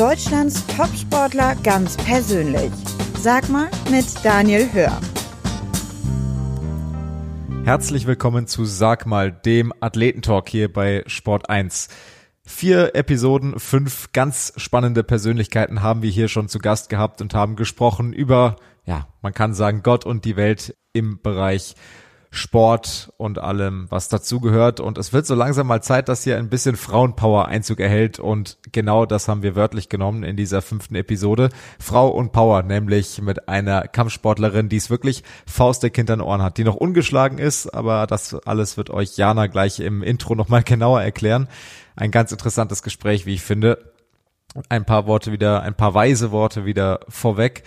Deutschlands Topsportler ganz persönlich. Sag mal mit Daniel Hör. Herzlich willkommen zu Sag mal, dem Athletentalk hier bei Sport 1. Vier Episoden, fünf ganz spannende Persönlichkeiten haben wir hier schon zu Gast gehabt und haben gesprochen über, ja, man kann sagen, Gott und die Welt im Bereich Sport und allem, was dazugehört. Und es wird so langsam mal Zeit, dass hier ein bisschen Frauenpower Einzug erhält. Und genau das haben wir wörtlich genommen in dieser fünften Episode. Frau und Power, nämlich mit einer Kampfsportlerin, die es wirklich faustdick hinter den Ohren hat, die noch ungeschlagen ist. Aber das alles wird euch Jana gleich im Intro nochmal genauer erklären. Ein ganz interessantes Gespräch, wie ich finde. Ein paar Worte wieder, ein paar weise Worte wieder vorweg.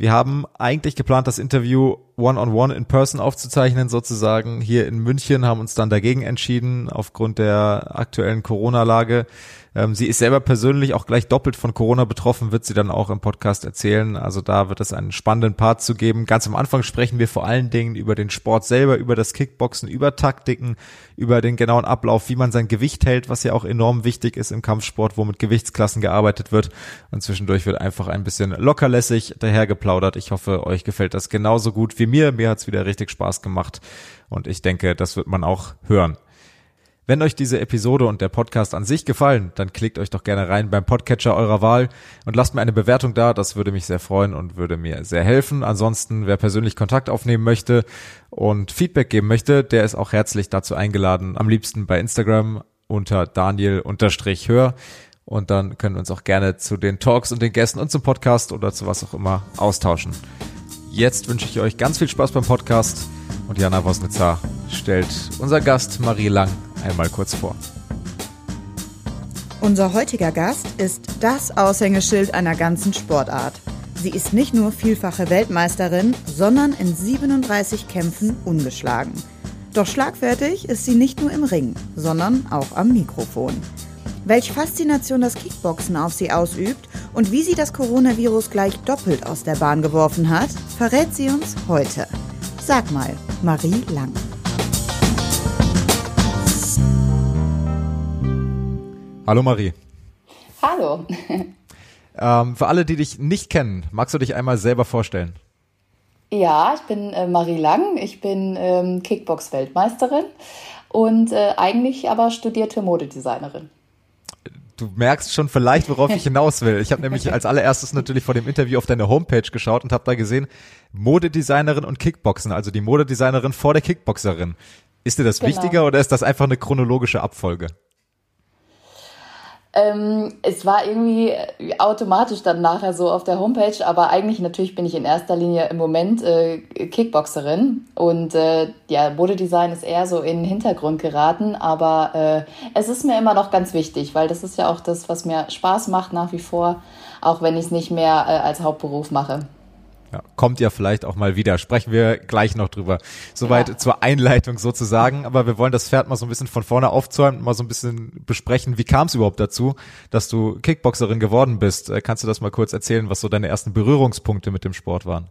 Wir haben eigentlich geplant, das Interview one-on-one in person aufzuzeichnen, sozusagen hier in München, haben uns dann dagegen entschieden, aufgrund der aktuellen Corona-Lage. Ähm, sie ist selber persönlich auch gleich doppelt von Corona betroffen, wird sie dann auch im Podcast erzählen. Also da wird es einen spannenden Part zu geben. Ganz am Anfang sprechen wir vor allen Dingen über den Sport selber, über das Kickboxen, über Taktiken, über den genauen Ablauf, wie man sein Gewicht hält, was ja auch enorm wichtig ist im Kampfsport, wo mit Gewichtsklassen gearbeitet wird. Und zwischendurch wird einfach ein bisschen lockerlässig dahergeplaudert. Ich hoffe, euch gefällt das genauso gut wie mir. Mir hat's wieder richtig Spaß gemacht. Und ich denke, das wird man auch hören. Wenn euch diese Episode und der Podcast an sich gefallen, dann klickt euch doch gerne rein beim Podcatcher eurer Wahl und lasst mir eine Bewertung da. Das würde mich sehr freuen und würde mir sehr helfen. Ansonsten, wer persönlich Kontakt aufnehmen möchte und Feedback geben möchte, der ist auch herzlich dazu eingeladen. Am liebsten bei Instagram unter Daniel-Hör. Und dann können wir uns auch gerne zu den Talks und den Gästen und zum Podcast oder zu was auch immer austauschen. Jetzt wünsche ich euch ganz viel Spaß beim Podcast und Jana Wosnitzer stellt unser Gast Marie Lang einmal kurz vor. Unser heutiger Gast ist das Aushängeschild einer ganzen Sportart. Sie ist nicht nur vielfache Weltmeisterin, sondern in 37 Kämpfen ungeschlagen. Doch schlagfertig ist sie nicht nur im Ring, sondern auch am Mikrofon. Welch Faszination das Kickboxen auf sie ausübt und wie sie das Coronavirus gleich doppelt aus der Bahn geworfen hat, verrät sie uns heute. Sag mal, Marie Lang. Hallo Marie. Hallo. Ähm, für alle, die dich nicht kennen, magst du dich einmal selber vorstellen? Ja, ich bin äh, Marie Lang, ich bin ähm, Kickbox-Weltmeisterin und äh, eigentlich aber studierte Modedesignerin. Du merkst schon vielleicht, worauf ich hinaus will. Ich habe nämlich als allererstes natürlich vor dem Interview auf deine Homepage geschaut und habe da gesehen, Modedesignerin und Kickboxen, also die Modedesignerin vor der Kickboxerin. Ist dir das genau. wichtiger oder ist das einfach eine chronologische Abfolge? Ähm, es war irgendwie automatisch dann nachher so auf der Homepage, aber eigentlich natürlich bin ich in erster Linie im Moment äh, Kickboxerin und äh, ja, Modedesign ist eher so in den Hintergrund geraten, aber äh, es ist mir immer noch ganz wichtig, weil das ist ja auch das, was mir Spaß macht nach wie vor, auch wenn ich es nicht mehr äh, als Hauptberuf mache. Ja, kommt ja vielleicht auch mal wieder. Sprechen wir gleich noch drüber. Soweit ja. zur Einleitung sozusagen. Aber wir wollen das Pferd mal so ein bisschen von vorne aufzäumen, mal so ein bisschen besprechen. Wie kam es überhaupt dazu, dass du Kickboxerin geworden bist? Äh, kannst du das mal kurz erzählen, was so deine ersten Berührungspunkte mit dem Sport waren?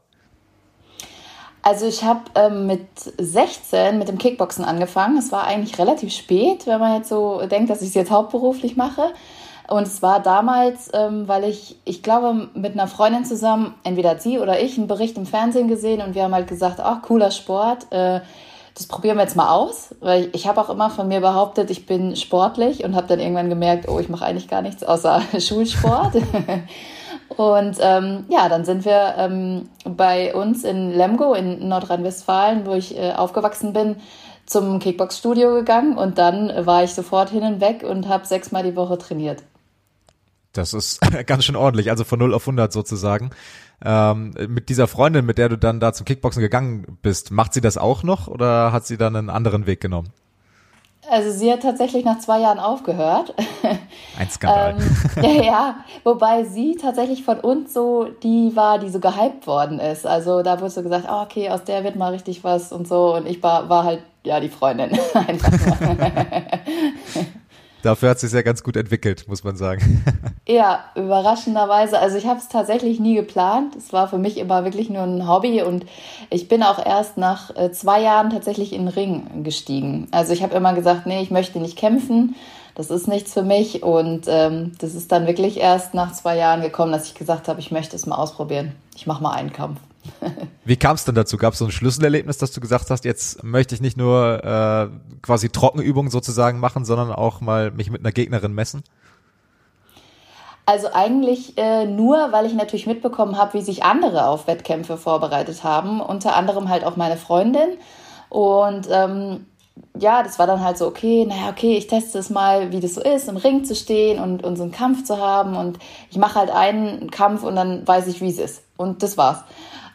Also ich habe ähm, mit 16 mit dem Kickboxen angefangen. Es war eigentlich relativ spät, wenn man jetzt so denkt, dass ich es jetzt hauptberuflich mache. Und es war damals, ähm, weil ich, ich glaube, mit einer Freundin zusammen, entweder sie oder ich, einen Bericht im Fernsehen gesehen und wir haben halt gesagt, ach, cooler Sport, äh, das probieren wir jetzt mal aus. Weil ich, ich habe auch immer von mir behauptet, ich bin sportlich und habe dann irgendwann gemerkt, oh, ich mache eigentlich gar nichts außer Schulsport. und ähm, ja, dann sind wir ähm, bei uns in Lemgo in Nordrhein-Westfalen, wo ich äh, aufgewachsen bin, zum Kickbox-Studio gegangen und dann war ich sofort hin und weg und habe sechsmal die Woche trainiert. Das ist ganz schön ordentlich, also von 0 auf 100 sozusagen. Ähm, mit dieser Freundin, mit der du dann da zum Kickboxen gegangen bist, macht sie das auch noch oder hat sie dann einen anderen Weg genommen? Also sie hat tatsächlich nach zwei Jahren aufgehört. Ein Skandal. ähm, ja, ja, wobei sie tatsächlich von uns so die war, die so gehypt worden ist. Also da wurde so gesagt, oh, okay, aus der wird mal richtig was und so. Und ich war, war halt, ja, die Freundin. Einfach Dafür hat sich ja ganz gut entwickelt, muss man sagen. Ja, überraschenderweise. Also ich habe es tatsächlich nie geplant. Es war für mich immer wirklich nur ein Hobby und ich bin auch erst nach äh, zwei Jahren tatsächlich in den Ring gestiegen. Also ich habe immer gesagt, nee, ich möchte nicht kämpfen. das ist nichts für mich. Und ähm, das ist dann wirklich erst nach zwei Jahren gekommen, dass ich gesagt habe, ich möchte es mal ausprobieren. Ich mache mal einen Kampf. Wie kam es denn dazu? Gab es so ein Schlüsselerlebnis, dass du gesagt hast, jetzt möchte ich nicht nur äh, quasi Trockenübungen sozusagen machen, sondern auch mal mich mit einer Gegnerin messen? Also eigentlich äh, nur, weil ich natürlich mitbekommen habe, wie sich andere auf Wettkämpfe vorbereitet haben. Unter anderem halt auch meine Freundin. Und ähm, ja, das war dann halt so, okay, naja, okay, ich teste es mal, wie das so ist, im Ring zu stehen und, und so einen Kampf zu haben. Und ich mache halt einen Kampf und dann weiß ich, wie es ist. Und das war's.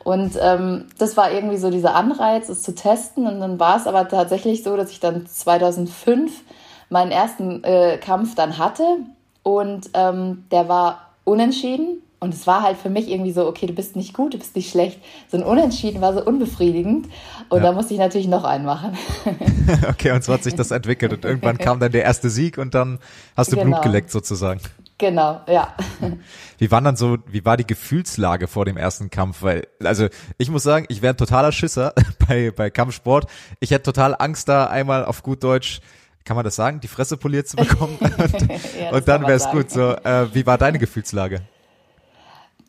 Und ähm, das war irgendwie so dieser Anreiz, es zu testen. Und dann war es aber tatsächlich so, dass ich dann 2005 meinen ersten äh, Kampf dann hatte. Und ähm, der war unentschieden. Und es war halt für mich irgendwie so, okay, du bist nicht gut, du bist nicht schlecht. So ein Unentschieden war so unbefriedigend. Und ja. da musste ich natürlich noch einen machen. okay, und so hat sich das entwickelt. Und irgendwann kam dann der erste Sieg und dann hast du genau. Blut geleckt sozusagen. Genau, ja. Wie war dann so, wie war die Gefühlslage vor dem ersten Kampf? Weil, also ich muss sagen, ich wäre ein totaler Schisser bei, bei Kampfsport. Ich hätte total Angst, da einmal auf gut Deutsch, kann man das sagen, die Fresse poliert zu bekommen. und, ja, und dann wäre es gut. So, äh, wie war deine Gefühlslage?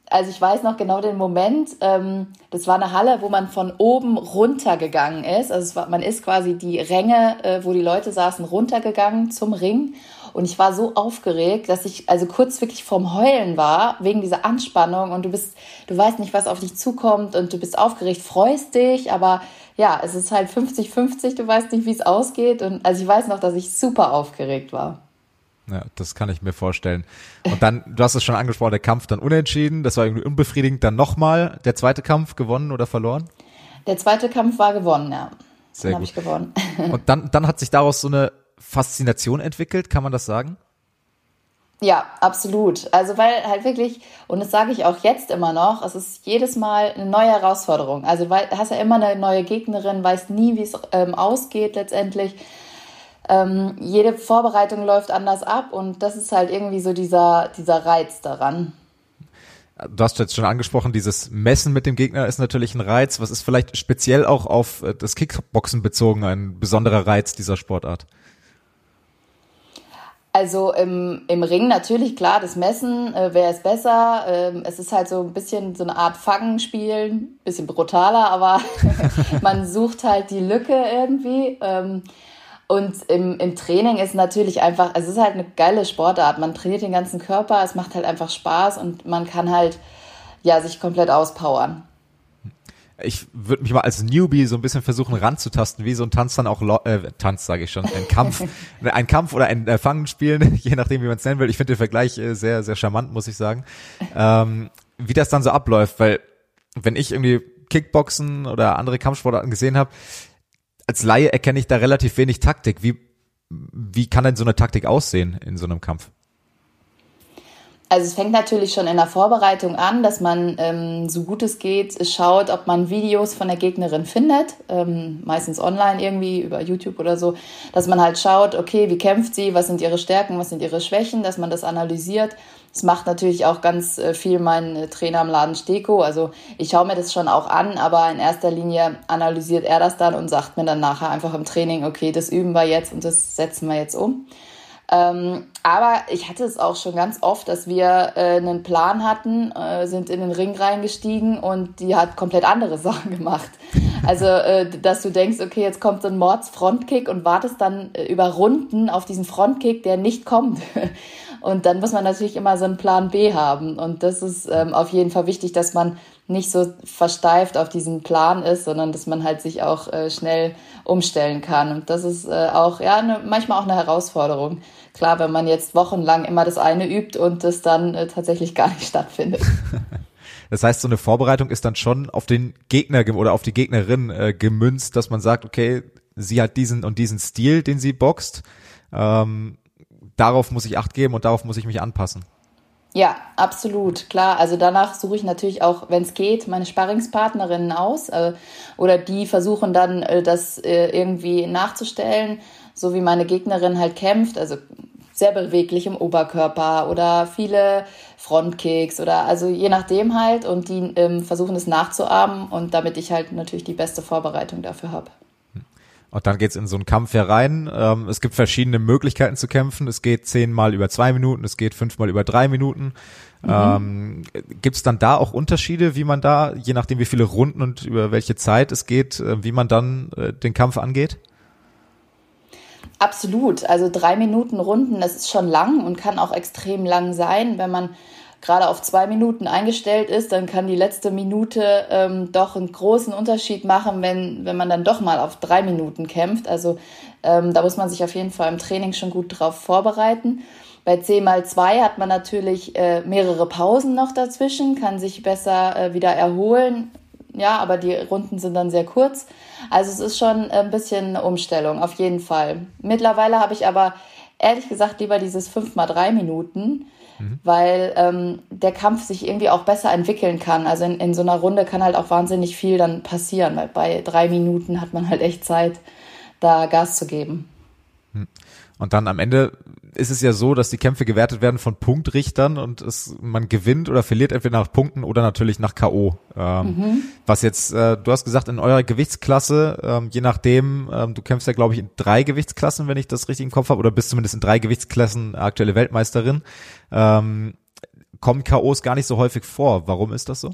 also ich weiß noch genau den Moment, ähm, das war eine Halle, wo man von oben runtergegangen ist. Also war, man ist quasi die Ränge, äh, wo die Leute saßen, runtergegangen zum Ring. Und ich war so aufgeregt, dass ich also kurz wirklich vorm Heulen war, wegen dieser Anspannung. Und du bist, du weißt nicht, was auf dich zukommt und du bist aufgeregt, freust dich, aber ja, es ist halt 50-50, du weißt nicht, wie es ausgeht. Und also ich weiß noch, dass ich super aufgeregt war. Ja, das kann ich mir vorstellen. Und dann, du hast es schon angesprochen, der Kampf dann unentschieden, das war irgendwie unbefriedigend. Dann nochmal der zweite Kampf gewonnen oder verloren? Der zweite Kampf war gewonnen, ja. Sehr dann habe ich gewonnen. Und dann, dann hat sich daraus so eine Faszination entwickelt, kann man das sagen? Ja, absolut. Also weil halt wirklich, und das sage ich auch jetzt immer noch, es ist jedes Mal eine neue Herausforderung. Also weil hast ja immer eine neue Gegnerin, weißt nie, wie es ähm, ausgeht letztendlich. Ähm, jede Vorbereitung läuft anders ab und das ist halt irgendwie so dieser, dieser Reiz daran. Du hast jetzt schon angesprochen, dieses Messen mit dem Gegner ist natürlich ein Reiz. Was ist vielleicht speziell auch auf äh, das Kickboxen bezogen ein besonderer Reiz dieser Sportart? Also im, im Ring natürlich, klar, das Messen, äh, wer ist besser. Ähm, es ist halt so ein bisschen so eine Art Fangenspiel, bisschen brutaler, aber man sucht halt die Lücke irgendwie. Ähm, und im, im Training ist natürlich einfach, es ist halt eine geile Sportart. Man trainiert den ganzen Körper, es macht halt einfach Spaß und man kann halt ja sich komplett auspowern ich würde mich mal als Newbie so ein bisschen versuchen ranzutasten, wie so ein Tanz dann auch äh, Tanz sage ich schon, ein Kampf, ein Kampf oder ein äh, Fangen spielen, je nachdem wie man es nennen will. Ich finde den Vergleich äh, sehr sehr charmant, muss ich sagen. Ähm, wie das dann so abläuft, weil wenn ich irgendwie Kickboxen oder andere Kampfsportarten gesehen habe, als Laie erkenne ich da relativ wenig Taktik. Wie wie kann denn so eine Taktik aussehen in so einem Kampf? Also es fängt natürlich schon in der Vorbereitung an, dass man ähm, so gut es geht schaut, ob man Videos von der Gegnerin findet, ähm, meistens online irgendwie über YouTube oder so, dass man halt schaut, okay, wie kämpft sie, was sind ihre Stärken, was sind ihre Schwächen, dass man das analysiert. Das macht natürlich auch ganz äh, viel mein äh, Trainer im Laden Steko. Also ich schaue mir das schon auch an, aber in erster Linie analysiert er das dann und sagt mir dann nachher einfach im Training, okay, das üben wir jetzt und das setzen wir jetzt um. Ähm, aber ich hatte es auch schon ganz oft, dass wir äh, einen Plan hatten, äh, sind in den Ring reingestiegen und die hat komplett andere Sachen gemacht. Also, äh, dass du denkst, okay, jetzt kommt so ein Mords-Frontkick und wartest dann äh, über Runden auf diesen Frontkick, der nicht kommt. Und dann muss man natürlich immer so einen Plan B haben. Und das ist ähm, auf jeden Fall wichtig, dass man nicht so versteift auf diesen Plan ist, sondern dass man halt sich auch äh, schnell umstellen kann. Und das ist äh, auch, ja, ne, manchmal auch eine Herausforderung. Klar, wenn man jetzt wochenlang immer das eine übt und das dann äh, tatsächlich gar nicht stattfindet. Das heißt, so eine Vorbereitung ist dann schon auf den Gegner oder auf die Gegnerin äh, gemünzt, dass man sagt, okay, sie hat diesen und diesen Stil, den sie boxt. Ähm, darauf muss ich Acht geben und darauf muss ich mich anpassen. Ja, absolut, klar. Also danach suche ich natürlich auch, wenn es geht, meine Sparringspartnerinnen aus äh, oder die versuchen dann, äh, das äh, irgendwie nachzustellen, so wie meine Gegnerin halt kämpft. Also sehr beweglich im Oberkörper oder viele Frontkicks oder also je nachdem halt und die ähm, versuchen es nachzuahmen und damit ich halt natürlich die beste Vorbereitung dafür habe. Und dann geht's in so einen Kampf herein. Ähm, es gibt verschiedene Möglichkeiten zu kämpfen. Es geht zehnmal über zwei Minuten, es geht fünfmal über drei Minuten. Mhm. Ähm, gibt es dann da auch Unterschiede, wie man da, je nachdem wie viele Runden und über welche Zeit es geht, äh, wie man dann äh, den Kampf angeht? Absolut. Also drei Minuten Runden, das ist schon lang und kann auch extrem lang sein. Wenn man gerade auf zwei Minuten eingestellt ist, dann kann die letzte Minute ähm, doch einen großen Unterschied machen, wenn, wenn man dann doch mal auf drei Minuten kämpft. Also ähm, da muss man sich auf jeden Fall im Training schon gut drauf vorbereiten. Bei 10 mal 2 hat man natürlich äh, mehrere Pausen noch dazwischen, kann sich besser äh, wieder erholen. Ja, aber die Runden sind dann sehr kurz. Also es ist schon ein bisschen eine Umstellung, auf jeden Fall. Mittlerweile habe ich aber ehrlich gesagt lieber dieses 5 mal 3 Minuten, mhm. weil ähm, der Kampf sich irgendwie auch besser entwickeln kann. Also in, in so einer Runde kann halt auch wahnsinnig viel dann passieren, weil bei drei Minuten hat man halt echt Zeit, da Gas zu geben. Hm. Und dann am Ende ist es ja so, dass die Kämpfe gewertet werden von Punktrichtern und es, man gewinnt oder verliert entweder nach Punkten oder natürlich nach K.O. Ähm, mhm. Was jetzt, äh, du hast gesagt, in eurer Gewichtsklasse, ähm, je nachdem, ähm, du kämpfst ja, glaube ich, in drei Gewichtsklassen, wenn ich das richtig im Kopf habe, oder bist zumindest in drei Gewichtsklassen aktuelle Weltmeisterin. Ähm, kommen K.O.s gar nicht so häufig vor. Warum ist das so?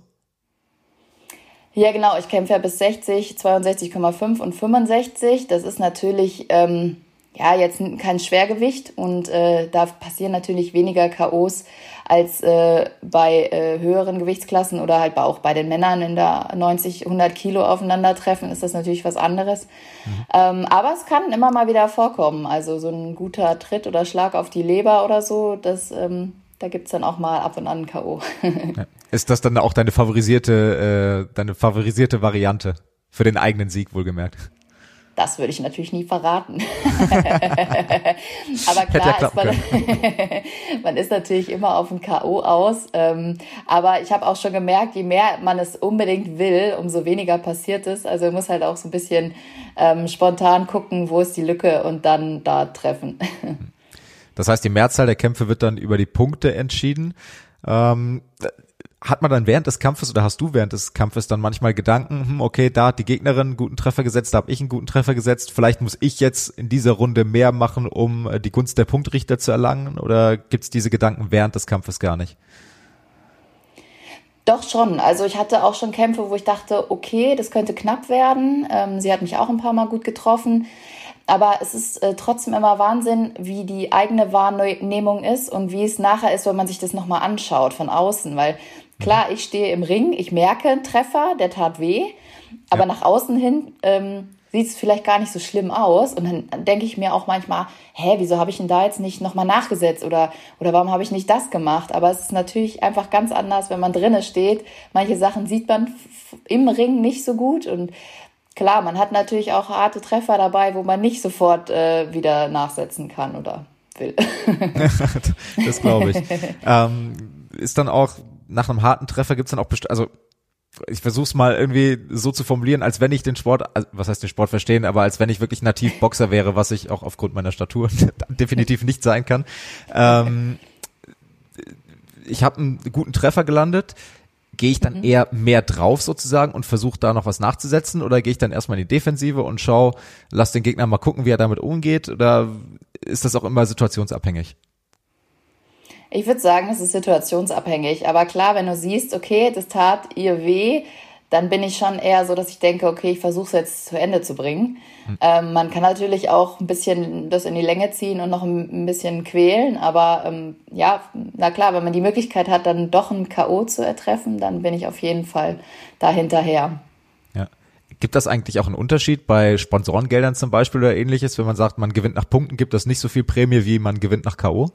Ja, genau. Ich kämpfe ja bis 60, 62,5 und 65. Das ist natürlich ähm, ja, jetzt kein Schwergewicht und äh, da passieren natürlich weniger KOs als äh, bei äh, höheren Gewichtsklassen oder halt auch bei den Männern in der 90, 100 Kilo aufeinandertreffen, ist das natürlich was anderes. Mhm. Ähm, aber es kann immer mal wieder vorkommen. Also so ein guter Tritt oder Schlag auf die Leber oder so, das, ähm, da gibt's dann auch mal ab und an K.O. Ist das dann auch deine favorisierte, äh, deine favorisierte Variante für den eigenen Sieg, wohlgemerkt? Das würde ich natürlich nie verraten. aber klar, ja ist man, man, ist natürlich immer auf ein K.O. aus. Ähm, aber ich habe auch schon gemerkt, je mehr man es unbedingt will, umso weniger passiert es. Also man muss halt auch so ein bisschen ähm, spontan gucken, wo ist die Lücke und dann da treffen. Das heißt, die Mehrzahl der Kämpfe wird dann über die Punkte entschieden. Ähm, hat man dann während des Kampfes oder hast du während des Kampfes dann manchmal Gedanken, hm, okay, da hat die Gegnerin einen guten Treffer gesetzt, da habe ich einen guten Treffer gesetzt, vielleicht muss ich jetzt in dieser Runde mehr machen, um äh, die Gunst der Punktrichter zu erlangen oder gibt's diese Gedanken während des Kampfes gar nicht? Doch schon. Also ich hatte auch schon Kämpfe, wo ich dachte, okay, das könnte knapp werden. Ähm, sie hat mich auch ein paar Mal gut getroffen. Aber es ist äh, trotzdem immer Wahnsinn, wie die eigene Wahrnehmung ist und wie es nachher ist, wenn man sich das nochmal anschaut von außen. Weil Klar, ich stehe im Ring, ich merke einen Treffer, der tat weh, aber ja. nach außen hin ähm, sieht es vielleicht gar nicht so schlimm aus. Und dann denke ich mir auch manchmal, hä, wieso habe ich denn da jetzt nicht nochmal nachgesetzt oder, oder warum habe ich nicht das gemacht? Aber es ist natürlich einfach ganz anders, wenn man drinnen steht. Manche Sachen sieht man im Ring nicht so gut und klar, man hat natürlich auch harte Treffer dabei, wo man nicht sofort äh, wieder nachsetzen kann oder will. das glaube ich. ähm, ist dann auch nach einem harten Treffer gibt's dann auch, also ich versuche es mal irgendwie so zu formulieren, als wenn ich den Sport, also was heißt den Sport verstehen, aber als wenn ich wirklich nativ Boxer wäre, was ich auch aufgrund meiner Statur definitiv nicht sein kann. Ähm, ich habe einen guten Treffer gelandet. Gehe ich dann mhm. eher mehr drauf sozusagen und versuche da noch was nachzusetzen oder gehe ich dann erstmal in die Defensive und schau, lass den Gegner mal gucken, wie er damit umgeht oder ist das auch immer situationsabhängig? Ich würde sagen, es ist situationsabhängig. Aber klar, wenn du siehst, okay, das tat ihr weh, dann bin ich schon eher so, dass ich denke, okay, ich versuche es jetzt zu Ende zu bringen. Mhm. Ähm, man kann natürlich auch ein bisschen das in die Länge ziehen und noch ein, bisschen quälen, aber ähm, ja, na klar, wenn man die Möglichkeit hat, dann doch ein K.O. zu ertreffen, dann bin ich auf jeden Fall da hinterher. Ja. Gibt das eigentlich auch einen Unterschied bei Sponsorengeldern zum Beispiel oder ähnliches, wenn man sagt, man gewinnt nach Punkten, gibt das nicht so viel Prämie, wie man gewinnt nach K.O.?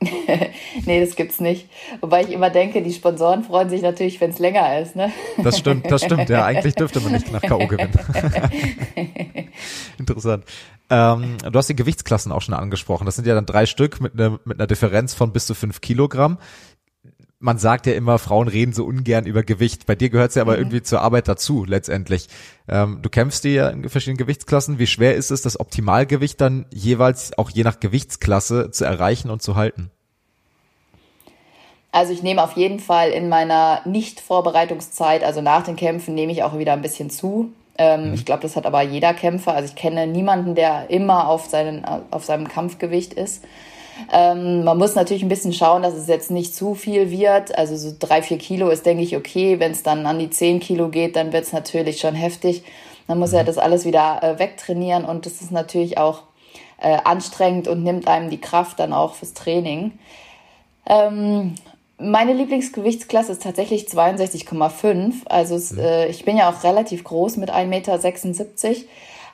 nee, das gibt's nicht. Wobei ich immer denke, die Sponsoren freuen sich natürlich, wenn es länger ist. Ne? Das stimmt, das stimmt. Ja, eigentlich dürfte man nicht nach K.O. gewinnen. Interessant. Ähm, du hast die Gewichtsklassen auch schon angesprochen. Das sind ja dann drei Stück mit, ne, mit einer Differenz von bis zu fünf Kilogramm man sagt ja immer, Frauen reden so ungern über Gewicht. Bei dir gehört es ja aber mhm. irgendwie zur Arbeit dazu, letztendlich. Ähm, du kämpfst dir ja in verschiedenen Gewichtsklassen. Wie schwer ist es, das Optimalgewicht dann jeweils auch je nach Gewichtsklasse zu erreichen und zu halten? Also ich nehme auf jeden Fall in meiner Nicht-Vorbereitungszeit, also nach den Kämpfen, nehme ich auch wieder ein bisschen zu. Ähm, mhm. Ich glaube, das hat aber jeder Kämpfer. Also ich kenne niemanden, der immer auf, seinen, auf seinem Kampfgewicht ist. Ähm, man muss natürlich ein bisschen schauen, dass es jetzt nicht zu viel wird. Also so drei, vier Kilo ist, denke ich, okay. Wenn es dann an die zehn Kilo geht, dann wird es natürlich schon heftig. Man muss ja mhm. das alles wieder äh, wegtrainieren und das ist natürlich auch äh, anstrengend und nimmt einem die Kraft dann auch fürs Training. Ähm, meine Lieblingsgewichtsklasse ist tatsächlich 62,5. Also es, mhm. äh, ich bin ja auch relativ groß mit 1,76 Meter.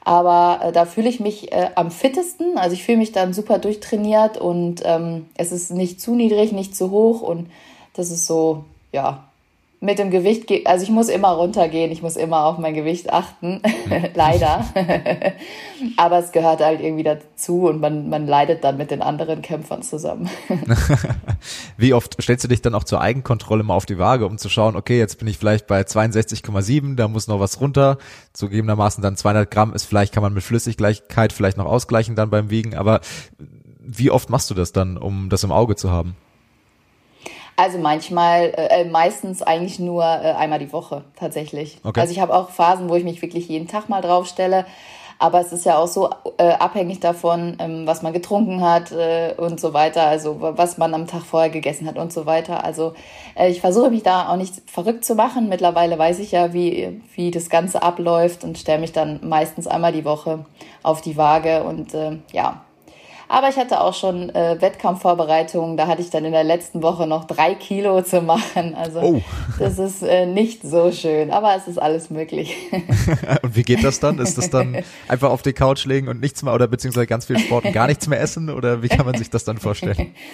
Aber äh, da fühle ich mich äh, am fittesten. Also ich fühle mich dann super durchtrainiert und ähm, es ist nicht zu niedrig, nicht zu hoch. Und das ist so, ja, mit dem Gewicht, also ich muss immer runtergehen, ich muss immer auf mein Gewicht achten, leider. Aber es gehört halt irgendwie dazu und man, man leidet dann mit den anderen Kämpfern zusammen. Wie oft stellst du dich dann auch zur Eigenkontrolle mal auf die Waage, um zu schauen, okay, jetzt bin ich vielleicht bei 62,7, da muss noch was runter, zugegebenermaßen dann 200 Gramm ist vielleicht, kann man mit Flüssigkeit vielleicht noch ausgleichen dann beim Wiegen, aber wie oft machst du das dann, um das im Auge zu haben? Also manchmal, äh, äh, meistens eigentlich nur äh, einmal die Woche tatsächlich. Okay. Also ich habe auch Phasen, wo ich mich wirklich jeden Tag mal draufstelle. Aber es ist ja auch so äh, abhängig davon, ähm, was man getrunken hat äh, und so weiter, also was man am Tag vorher gegessen hat und so weiter. Also äh, ich versuche mich da auch nicht verrückt zu machen. Mittlerweile weiß ich ja, wie, wie das Ganze abläuft und stelle mich dann meistens einmal die Woche auf die Waage und äh, ja, aber ich hatte auch schon äh, Wettkampfvorbereitungen. Da hatte ich dann in der letzten Woche noch drei Kilo zu machen. Also oh. das ist äh, nicht so schön, aber es ist alles möglich. und wie geht das dann? Ist das dann einfach auf die Couch legen und nichts mehr oder beziehungsweise ganz viel Sport und gar nichts mehr essen? Oder wie kann man sich das dann vorstellen?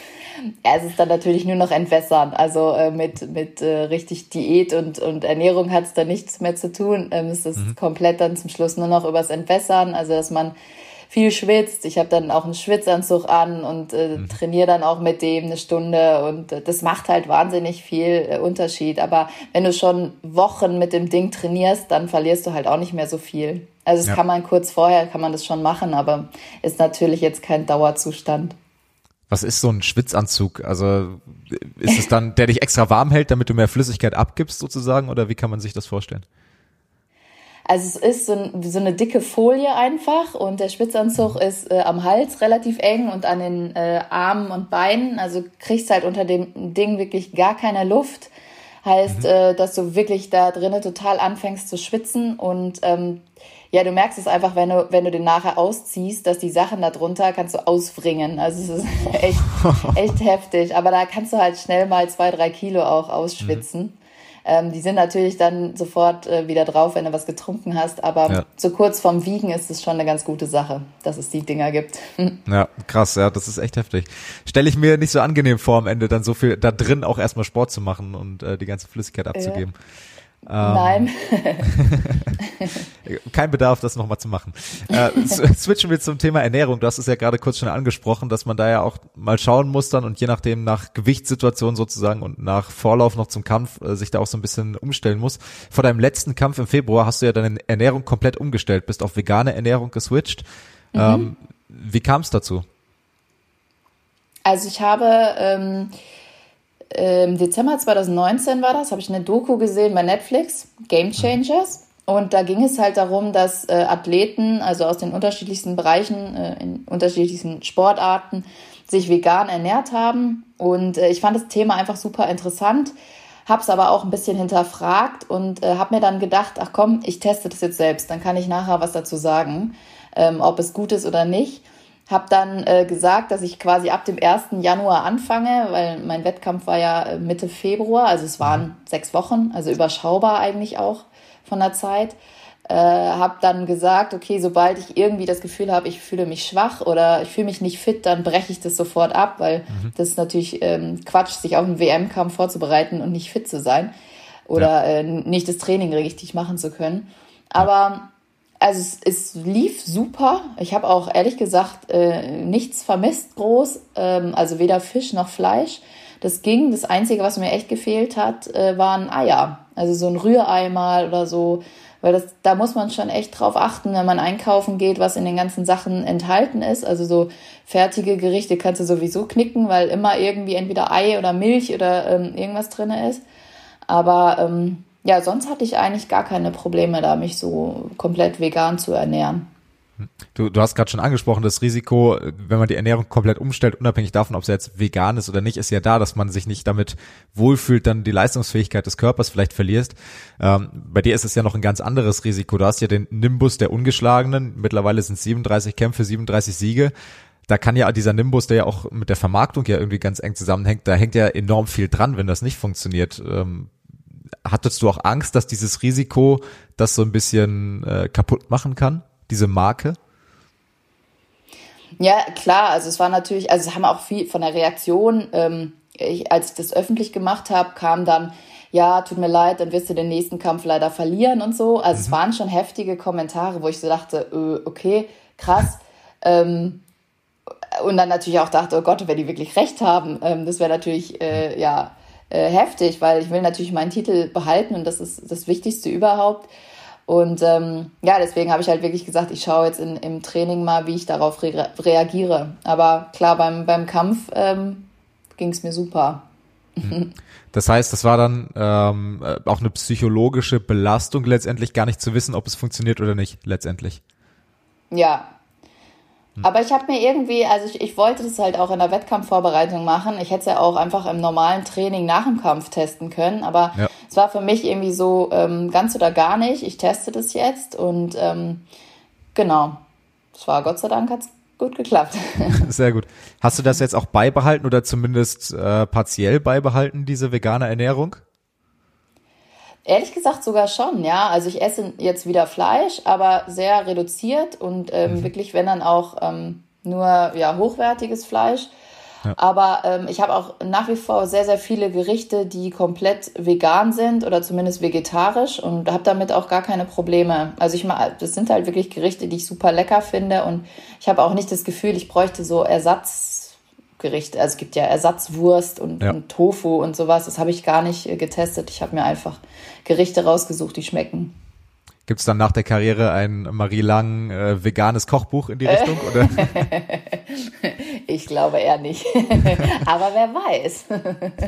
Ja, es ist dann natürlich nur noch entwässern. Also äh, mit, mit äh, richtig Diät und, und Ernährung hat es da nichts mehr zu tun. Ähm, es ist mhm. komplett dann zum Schluss nur noch übers Entwässern. Also dass man viel schwitzt. Ich habe dann auch einen Schwitzanzug an und äh, mhm. trainiere dann auch mit dem eine Stunde und äh, das macht halt wahnsinnig viel äh, Unterschied. Aber wenn du schon Wochen mit dem Ding trainierst, dann verlierst du halt auch nicht mehr so viel. Also es ja. kann man kurz vorher, kann man das schon machen, aber ist natürlich jetzt kein Dauerzustand. Was ist so ein Schwitzanzug? Also ist es dann, der dich extra warm hält, damit du mehr Flüssigkeit abgibst sozusagen oder wie kann man sich das vorstellen? Also es ist so, ein, so, eine dicke Folie einfach und der Spitzanzug ist äh, am Hals relativ eng und an den äh, Armen und Beinen. Also kriegst halt unter dem Ding wirklich gar keine Luft. Heißt, mhm. äh, dass du wirklich da drinnen total anfängst zu schwitzen und ähm, ja, du merkst es einfach, wenn du, wenn du den nachher ausziehst, dass die Sachen da drunter kannst du ausfringen. Also es ist echt, echt heftig. Aber da kannst du halt schnell mal zwei, drei Kilo auch ausschwitzen. Mhm. Ähm, die sind natürlich dann sofort äh, wieder drauf, wenn du was getrunken hast. Aber ja. so kurz vorm Wiegen ist es schon eine ganz gute Sache, dass es die Dinger gibt. ja, krass, ja, das ist echt heftig. Stelle ich mir nicht so angenehm vor, am Ende dann so viel da drin auch erstmal Sport zu machen und äh, die ganze Flüssigkeit abzugeben. Ja. Ähm, Nein. kein Bedarf, das nochmal zu machen. Äh, switchen wir zum Thema Ernährung. Du hast es ja gerade kurz schon angesprochen, dass man da ja auch mal schauen muss dann und je nachdem nach Gewichtssituation sozusagen und nach Vorlauf noch zum Kampf äh, sich da auch so ein bisschen umstellen muss. Vor deinem letzten Kampf im Februar hast du ja deine Ernährung komplett umgestellt, bist auf vegane Ernährung geswitcht. Mhm. Ähm, wie kam es dazu? Also ich habe ähm, im Dezember 2019 war das, habe ich eine Doku gesehen bei Netflix, Game Changers. Und da ging es halt darum, dass äh, Athleten, also aus den unterschiedlichsten Bereichen, äh, in unterschiedlichsten Sportarten, sich vegan ernährt haben. Und äh, ich fand das Thema einfach super interessant, habe es aber auch ein bisschen hinterfragt und äh, habe mir dann gedacht, ach komm, ich teste das jetzt selbst, dann kann ich nachher was dazu sagen, ähm, ob es gut ist oder nicht. Habe dann äh, gesagt, dass ich quasi ab dem 1. Januar anfange, weil mein Wettkampf war ja äh, Mitte Februar, also es waren mhm. sechs Wochen, also überschaubar eigentlich auch von der Zeit. Äh, habe dann gesagt, okay, sobald ich irgendwie das Gefühl habe, ich fühle mich schwach oder ich fühle mich nicht fit, dann breche ich das sofort ab, weil mhm. das ist natürlich ähm, Quatsch, sich auf einen WM-Kampf vorzubereiten und nicht fit zu sein oder ja. äh, nicht das Training richtig machen zu können. Aber also es, es lief super. Ich habe auch ehrlich gesagt äh, nichts vermisst groß, ähm, also weder Fisch noch Fleisch. Das ging. Das Einzige, was mir echt gefehlt hat, äh, waren Eier. Also so ein Rührei mal oder so. Weil das, da muss man schon echt drauf achten, wenn man einkaufen geht, was in den ganzen Sachen enthalten ist. Also so fertige Gerichte kannst du sowieso knicken, weil immer irgendwie entweder Ei oder Milch oder ähm, irgendwas drin ist. Aber ähm, ja, sonst hatte ich eigentlich gar keine Probleme, da mich so komplett vegan zu ernähren. Du, du hast gerade schon angesprochen, das Risiko, wenn man die Ernährung komplett umstellt, unabhängig davon, ob es jetzt vegan ist oder nicht, ist ja da, dass man sich nicht damit wohlfühlt, dann die Leistungsfähigkeit des Körpers vielleicht verlierst. Ähm, bei dir ist es ja noch ein ganz anderes Risiko. Du hast ja den Nimbus der Ungeschlagenen. Mittlerweile sind es 37 Kämpfe, 37 Siege. Da kann ja dieser Nimbus, der ja auch mit der Vermarktung ja irgendwie ganz eng zusammenhängt, da hängt ja enorm viel dran, wenn das nicht funktioniert. Ähm, hattest du auch Angst, dass dieses Risiko das so ein bisschen äh, kaputt machen kann? diese Marke? Ja, klar, also es war natürlich, also es haben auch viel von der Reaktion, ähm, ich, als ich das öffentlich gemacht habe, kam dann, ja, tut mir leid, dann wirst du den nächsten Kampf leider verlieren und so. Also mhm. es waren schon heftige Kommentare, wo ich so dachte, äh, okay, krass. Ähm, und dann natürlich auch dachte, oh Gott, wenn die wirklich recht haben, ähm, das wäre natürlich, äh, ja, äh, heftig, weil ich will natürlich meinen Titel behalten und das ist das Wichtigste überhaupt. Und ähm, ja, deswegen habe ich halt wirklich gesagt, ich schaue jetzt in, im Training mal, wie ich darauf re reagiere. Aber klar, beim, beim Kampf ähm, ging es mir super. Mhm. Das heißt, das war dann ähm, auch eine psychologische Belastung, letztendlich gar nicht zu wissen, ob es funktioniert oder nicht, letztendlich. Ja. Aber ich habe mir irgendwie, also ich, ich wollte das halt auch in der Wettkampfvorbereitung machen. Ich hätte es ja auch einfach im normalen Training nach dem Kampf testen können. Aber ja. es war für mich irgendwie so ähm, ganz oder gar nicht. Ich teste das jetzt und ähm, genau. Es war Gott sei Dank hat's gut geklappt. Sehr gut. Hast du das jetzt auch beibehalten oder zumindest äh, partiell beibehalten, diese vegane Ernährung? Ehrlich gesagt sogar schon, ja. Also ich esse jetzt wieder Fleisch, aber sehr reduziert und ähm, mhm. wirklich, wenn dann auch ähm, nur ja, hochwertiges Fleisch. Ja. Aber ähm, ich habe auch nach wie vor sehr, sehr viele Gerichte, die komplett vegan sind oder zumindest vegetarisch und habe damit auch gar keine Probleme. Also ich mal, das sind halt wirklich Gerichte, die ich super lecker finde und ich habe auch nicht das Gefühl, ich bräuchte so Ersatz Gerichte. Also es gibt ja Ersatzwurst und, ja. und Tofu und sowas. Das habe ich gar nicht äh, getestet. Ich habe mir einfach Gerichte rausgesucht, die schmecken. Gibt es dann nach der Karriere ein Marie Lang äh, veganes Kochbuch in die Richtung? Oder? ich glaube eher nicht. Aber wer weiß.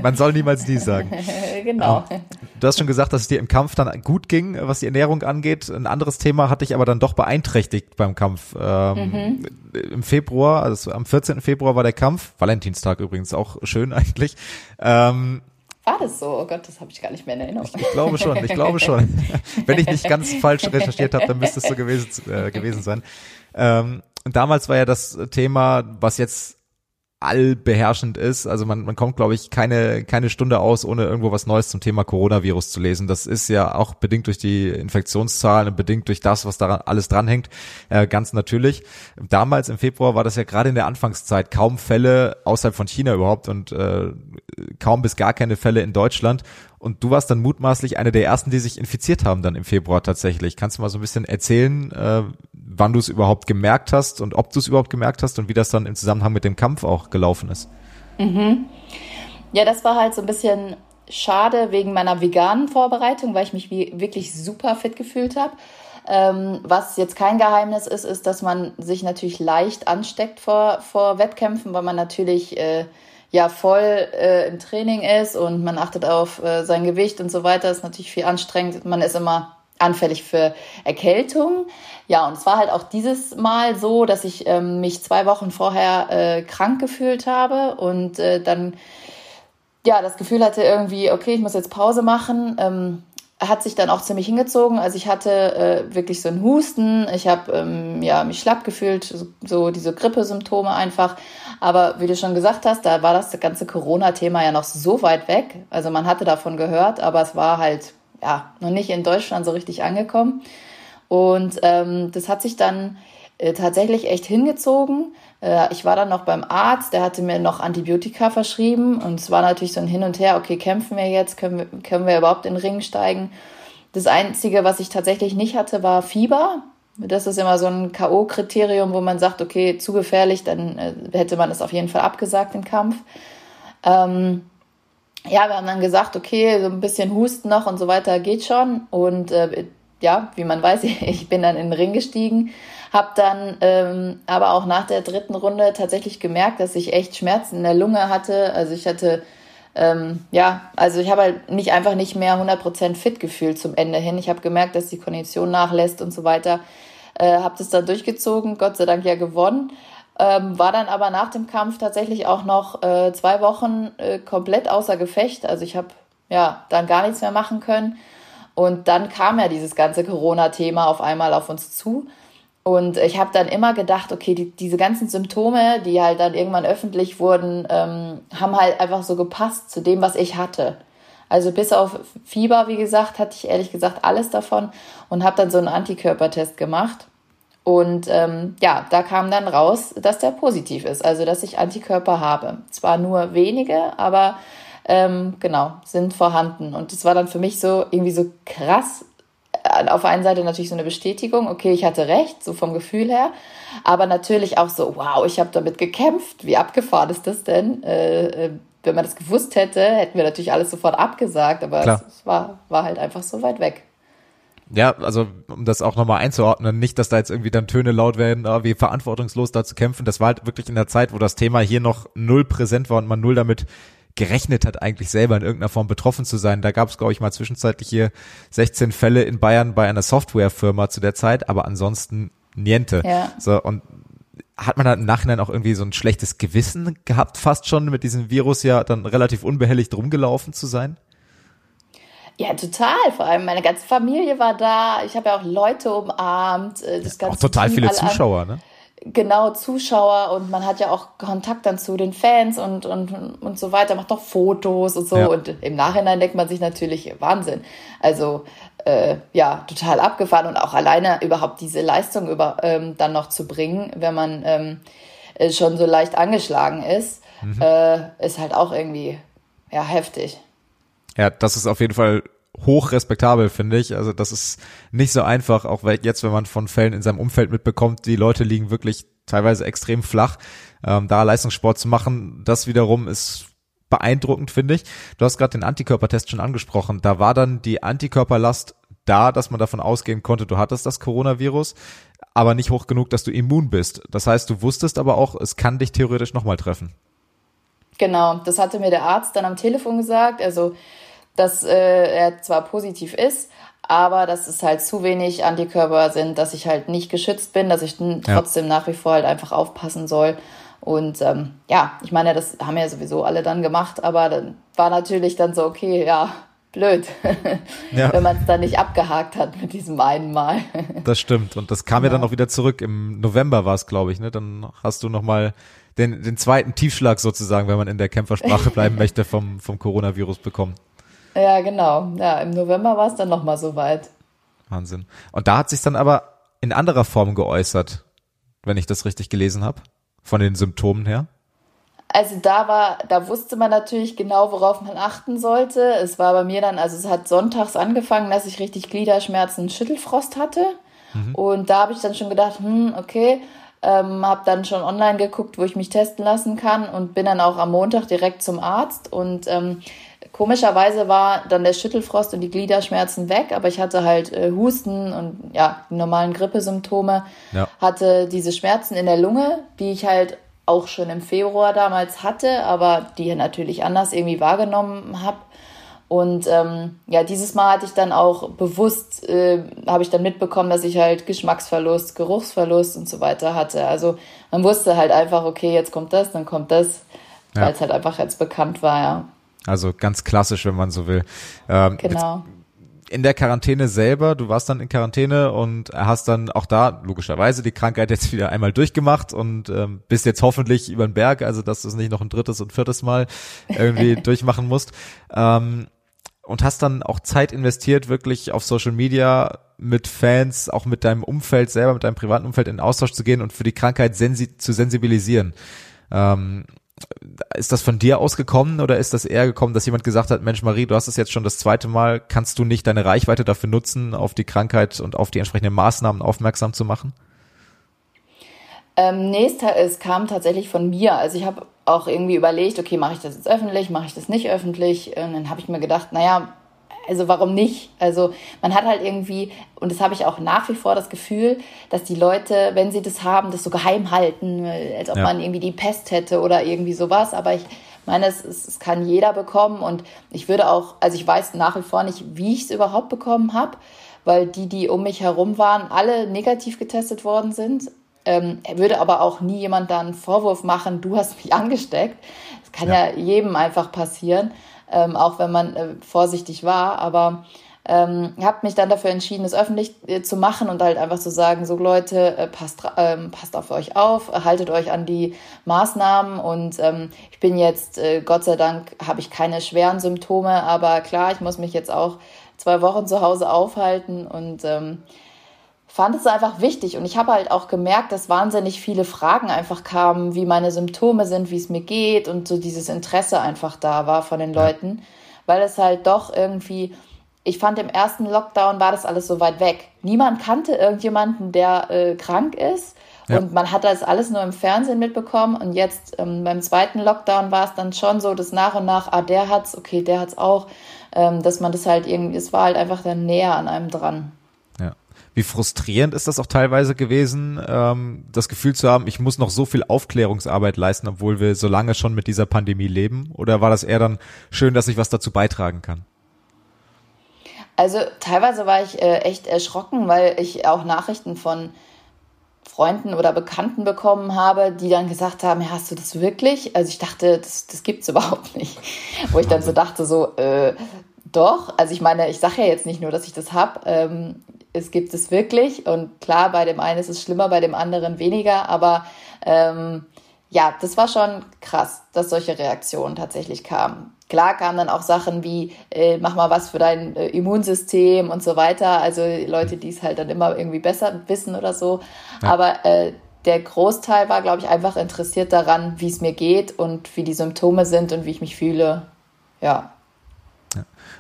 Man soll niemals nie sagen. genau. Ja. Du hast schon gesagt, dass es dir im Kampf dann gut ging, was die Ernährung angeht. Ein anderes Thema hatte ich aber dann doch beeinträchtigt beim Kampf. Ähm, mhm. Im Februar, also am 14. Februar war der Kampf. Valentinstag übrigens auch schön eigentlich. Ähm, war das so? Oh Gott, das habe ich gar nicht mehr in Erinnerung. Ich, ich, glaube schon, ich glaube schon. Wenn ich nicht ganz falsch recherchiert habe, dann müsste es so gewesen, äh, gewesen sein. Ähm, und damals war ja das Thema, was jetzt allbeherrschend ist. Also man, man kommt, glaube ich, keine, keine Stunde aus, ohne irgendwo was Neues zum Thema Coronavirus zu lesen. Das ist ja auch bedingt durch die Infektionszahlen und bedingt durch das, was daran alles dranhängt, äh, ganz natürlich. Damals im Februar war das ja gerade in der Anfangszeit kaum Fälle außerhalb von China überhaupt und äh, kaum bis gar keine Fälle in Deutschland. Und du warst dann mutmaßlich eine der ersten, die sich infiziert haben dann im Februar tatsächlich. Kannst du mal so ein bisschen erzählen, äh, wann du es überhaupt gemerkt hast und ob du es überhaupt gemerkt hast und wie das dann im Zusammenhang mit dem Kampf auch gelaufen ist? Mhm. Ja, das war halt so ein bisschen schade wegen meiner veganen Vorbereitung, weil ich mich wie, wirklich super fit gefühlt habe. Ähm, was jetzt kein Geheimnis ist, ist, dass man sich natürlich leicht ansteckt vor, vor Wettkämpfen, weil man natürlich äh, ja voll äh, im Training ist und man achtet auf äh, sein Gewicht und so weiter, ist natürlich viel anstrengend. Man ist immer anfällig für Erkältung. Ja, und es war halt auch dieses Mal so, dass ich ähm, mich zwei Wochen vorher äh, krank gefühlt habe und äh, dann ja das Gefühl hatte irgendwie, okay, ich muss jetzt Pause machen. Ähm, hat sich dann auch ziemlich hingezogen. Also ich hatte äh, wirklich so einen Husten, ich habe ähm, ja, mich schlapp gefühlt, so, so diese Grippesymptome einfach. Aber wie du schon gesagt hast, da war das ganze Corona-Thema ja noch so weit weg. Also man hatte davon gehört, aber es war halt ja noch nicht in Deutschland so richtig angekommen. Und ähm, das hat sich dann äh, tatsächlich echt hingezogen. Äh, ich war dann noch beim Arzt, der hatte mir noch Antibiotika verschrieben und es war natürlich so ein Hin und Her, okay, kämpfen wir jetzt, können wir, können wir überhaupt in den Ring steigen? Das Einzige, was ich tatsächlich nicht hatte, war Fieber. Das ist immer so ein K.O.-Kriterium, wo man sagt, okay, zu gefährlich, dann äh, hätte man es auf jeden Fall abgesagt, den Kampf. Ähm, ja, wir haben dann gesagt, okay, so ein bisschen Husten noch und so weiter geht schon. Und äh, ja, wie man weiß, ich bin dann in den Ring gestiegen, habe dann ähm, aber auch nach der dritten Runde tatsächlich gemerkt, dass ich echt Schmerzen in der Lunge hatte. Also ich hatte ähm, ja, also ich habe halt mich einfach nicht mehr 100% fit gefühlt zum Ende hin. Ich habe gemerkt, dass die Kondition nachlässt und so weiter. Äh, habe das dann durchgezogen, Gott sei Dank ja gewonnen. Ähm, war dann aber nach dem Kampf tatsächlich auch noch äh, zwei Wochen äh, komplett außer Gefecht. Also ich habe ja dann gar nichts mehr machen können. Und dann kam ja dieses ganze Corona-Thema auf einmal auf uns zu. Und ich habe dann immer gedacht, okay, die, diese ganzen Symptome, die halt dann irgendwann öffentlich wurden, ähm, haben halt einfach so gepasst zu dem, was ich hatte. Also bis auf Fieber, wie gesagt, hatte ich ehrlich gesagt alles davon und habe dann so einen Antikörpertest gemacht. Und ähm, ja, da kam dann raus, dass der positiv ist, also dass ich Antikörper habe. Zwar nur wenige, aber ähm, genau, sind vorhanden. Und es war dann für mich so irgendwie so krass, auf der einen Seite natürlich so eine Bestätigung, okay, ich hatte recht, so vom Gefühl her, aber natürlich auch so, wow, ich habe damit gekämpft, wie abgefahren ist das denn? Äh, äh, wenn man das gewusst hätte, hätten wir natürlich alles sofort abgesagt, aber es, es war, war halt einfach so weit weg. Ja, also um das auch nochmal einzuordnen, nicht, dass da jetzt irgendwie dann Töne laut werden, ah, wie verantwortungslos da zu kämpfen. Das war halt wirklich in der Zeit, wo das Thema hier noch null präsent war und man null damit gerechnet hat, eigentlich selber in irgendeiner Form betroffen zu sein. Da gab es, glaube ich, mal zwischenzeitlich hier 16 Fälle in Bayern bei einer Softwarefirma zu der Zeit, aber ansonsten niente. Ja. So, und hat man dann im Nachhinein auch irgendwie so ein schlechtes Gewissen gehabt, fast schon mit diesem Virus ja dann relativ unbehelligt rumgelaufen zu sein? Ja, total. Vor allem meine ganze Familie war da. Ich habe ja auch Leute umarmt. Äh, das ganze auch total Team viele Zuschauer, ne? genau Zuschauer und man hat ja auch Kontakt dann zu den Fans und, und, und so weiter, macht doch Fotos und so. Ja. Und im Nachhinein denkt man sich natürlich, Wahnsinn. Also äh, ja, total abgefahren und auch alleine überhaupt diese Leistung über, ähm, dann noch zu bringen, wenn man ähm, äh, schon so leicht angeschlagen ist, mhm. äh, ist halt auch irgendwie ja heftig. Ja, das ist auf jeden Fall hoch respektabel, finde ich. Also das ist nicht so einfach, auch weil jetzt, wenn man von Fällen in seinem Umfeld mitbekommt, die Leute liegen wirklich teilweise extrem flach. Ähm, da Leistungssport zu machen, das wiederum ist beeindruckend, finde ich. Du hast gerade den Antikörpertest schon angesprochen. Da war dann die Antikörperlast da, dass man davon ausgehen konnte, du hattest das Coronavirus, aber nicht hoch genug, dass du immun bist. Das heißt, du wusstest aber auch, es kann dich theoretisch nochmal treffen. Genau, das hatte mir der Arzt dann am Telefon gesagt. Also dass äh, er zwar positiv ist, aber dass es halt zu wenig Antikörper sind, dass ich halt nicht geschützt bin, dass ich trotzdem ja. nach wie vor halt einfach aufpassen soll. Und ähm, ja, ich meine, das haben ja sowieso alle dann gemacht, aber dann war natürlich dann so, okay, ja, blöd, ja. wenn man es dann nicht abgehakt hat mit diesem einen Mal. das stimmt. Und das kam ja, ja dann auch wieder zurück. Im November war es, glaube ich, ne? Dann hast du nochmal den, den zweiten Tiefschlag sozusagen, wenn man in der Kämpfersprache bleiben möchte, vom, vom Coronavirus bekommen. Ja, genau. Ja, im November war es dann nochmal so weit. Wahnsinn. Und da hat sich dann aber in anderer Form geäußert, wenn ich das richtig gelesen habe, von den Symptomen her. Also da war, da wusste man natürlich genau, worauf man achten sollte. Es war bei mir dann, also es hat sonntags angefangen, dass ich richtig Gliederschmerzen, Schüttelfrost hatte. Mhm. Und da habe ich dann schon gedacht, hm, okay, ähm, habe dann schon online geguckt, wo ich mich testen lassen kann und bin dann auch am Montag direkt zum Arzt und ähm, Komischerweise war dann der Schüttelfrost und die Gliederschmerzen weg, aber ich hatte halt äh, Husten und ja, die normalen Grippesymptome, ja. hatte diese Schmerzen in der Lunge, die ich halt auch schon im Februar damals hatte, aber die natürlich anders irgendwie wahrgenommen habe. Und ähm, ja, dieses Mal hatte ich dann auch bewusst, äh, habe ich dann mitbekommen, dass ich halt Geschmacksverlust, Geruchsverlust und so weiter hatte. Also man wusste halt einfach, okay, jetzt kommt das, dann kommt das, ja. weil es halt einfach jetzt bekannt war, ja. Also ganz klassisch, wenn man so will. Ähm, genau. In der Quarantäne selber, du warst dann in Quarantäne und hast dann auch da logischerweise die Krankheit jetzt wieder einmal durchgemacht und ähm, bist jetzt hoffentlich über den Berg, also dass du es nicht noch ein drittes und viertes Mal irgendwie durchmachen musst. Ähm, und hast dann auch Zeit investiert, wirklich auf Social Media mit Fans, auch mit deinem Umfeld selber, mit deinem privaten Umfeld in Austausch zu gehen und für die Krankheit sensi zu sensibilisieren. Ähm, ist das von dir ausgekommen oder ist das eher gekommen, dass jemand gesagt hat, Mensch Marie, du hast es jetzt schon das zweite Mal, kannst du nicht deine Reichweite dafür nutzen, auf die Krankheit und auf die entsprechenden Maßnahmen aufmerksam zu machen? Ähm, nee, es kam tatsächlich von mir. Also ich habe auch irgendwie überlegt, okay, mache ich das jetzt öffentlich, mache ich das nicht öffentlich? Und dann habe ich mir gedacht, naja, also warum nicht? Also man hat halt irgendwie, und das habe ich auch nach wie vor das Gefühl, dass die Leute, wenn sie das haben, das so geheim halten, als ob ja. man irgendwie die Pest hätte oder irgendwie sowas. Aber ich meine, es, es kann jeder bekommen und ich würde auch, also ich weiß nach wie vor nicht, wie ich es überhaupt bekommen habe, weil die, die um mich herum waren, alle negativ getestet worden sind. Ähm, würde aber auch nie jemand da einen Vorwurf machen, du hast mich angesteckt. Das kann ja, ja jedem einfach passieren, ähm, auch wenn man äh, vorsichtig war. Aber ähm, habe mich dann dafür entschieden, es öffentlich äh, zu machen und halt einfach zu sagen, so Leute, äh, passt, ähm, passt auf euch auf, haltet euch an die Maßnahmen. Und ähm, ich bin jetzt, äh, Gott sei Dank, habe ich keine schweren Symptome, aber klar, ich muss mich jetzt auch zwei Wochen zu Hause aufhalten. Und ähm, fand es einfach wichtig und ich habe halt auch gemerkt, dass wahnsinnig viele Fragen einfach kamen, wie meine Symptome sind, wie es mir geht und so dieses Interesse einfach da war von den Leuten, weil es halt doch irgendwie ich fand im ersten Lockdown war das alles so weit weg. Niemand kannte irgendjemanden, der äh, krank ist. Ja. Und man hat das alles nur im Fernsehen mitbekommen. Und jetzt ähm, beim zweiten Lockdown war es dann schon so, dass nach und nach, ah, der hat's, okay, der hat's auch, ähm, dass man das halt irgendwie, es war halt einfach dann näher an einem dran. Wie frustrierend ist das auch teilweise gewesen, ähm, das Gefühl zu haben, ich muss noch so viel Aufklärungsarbeit leisten, obwohl wir so lange schon mit dieser Pandemie leben? Oder war das eher dann schön, dass ich was dazu beitragen kann? Also teilweise war ich äh, echt erschrocken, weil ich auch Nachrichten von Freunden oder Bekannten bekommen habe, die dann gesagt haben, ja, hast du das wirklich? Also ich dachte, das, das es überhaupt nicht. Wo ich dann so dachte, so, äh, doch. Also ich meine, ich sage ja jetzt nicht nur, dass ich das habe. Ähm, es gibt es wirklich. Und klar, bei dem einen ist es schlimmer, bei dem anderen weniger. Aber ähm, ja, das war schon krass, dass solche Reaktionen tatsächlich kamen. Klar kamen dann auch Sachen wie, äh, mach mal was für dein äh, Immunsystem und so weiter. Also Leute, die es halt dann immer irgendwie besser wissen oder so. Ja. Aber äh, der Großteil war, glaube ich, einfach interessiert daran, wie es mir geht und wie die Symptome sind und wie ich mich fühle. Ja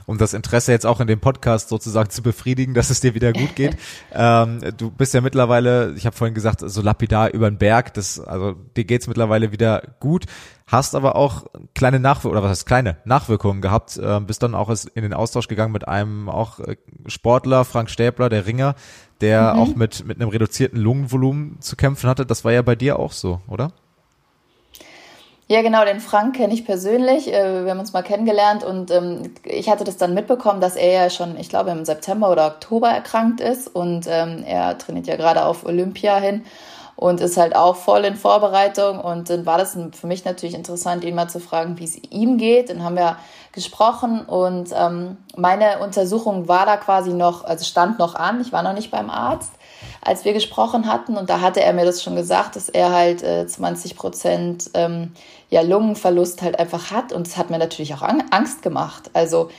um das Interesse jetzt auch in dem Podcast sozusagen zu befriedigen, dass es dir wieder gut geht. ähm, du bist ja mittlerweile, ich habe vorhin gesagt, so lapidar über den Berg, das, also dir geht's mittlerweile wieder gut, hast aber auch kleine Nachwirkungen, oder was heißt kleine Nachwirkungen gehabt, äh, bist dann auch in den Austausch gegangen mit einem auch äh, Sportler, Frank Stäbler, der Ringer, der mhm. auch mit, mit einem reduzierten Lungenvolumen zu kämpfen hatte. Das war ja bei dir auch so, oder? Ja, genau, den Frank kenne ich persönlich. Äh, wir haben uns mal kennengelernt und ähm, ich hatte das dann mitbekommen, dass er ja schon, ich glaube, im September oder Oktober erkrankt ist und ähm, er trainiert ja gerade auf Olympia hin und ist halt auch voll in Vorbereitung. Und dann war das für mich natürlich interessant, ihn mal zu fragen, wie es ihm geht. Dann haben wir gesprochen und ähm, meine Untersuchung war da quasi noch, also stand noch an. Ich war noch nicht beim Arzt als wir gesprochen hatten. Und da hatte er mir das schon gesagt, dass er halt äh, 20 Prozent ähm, ja, Lungenverlust halt einfach hat. Und das hat mir natürlich auch Angst gemacht. Also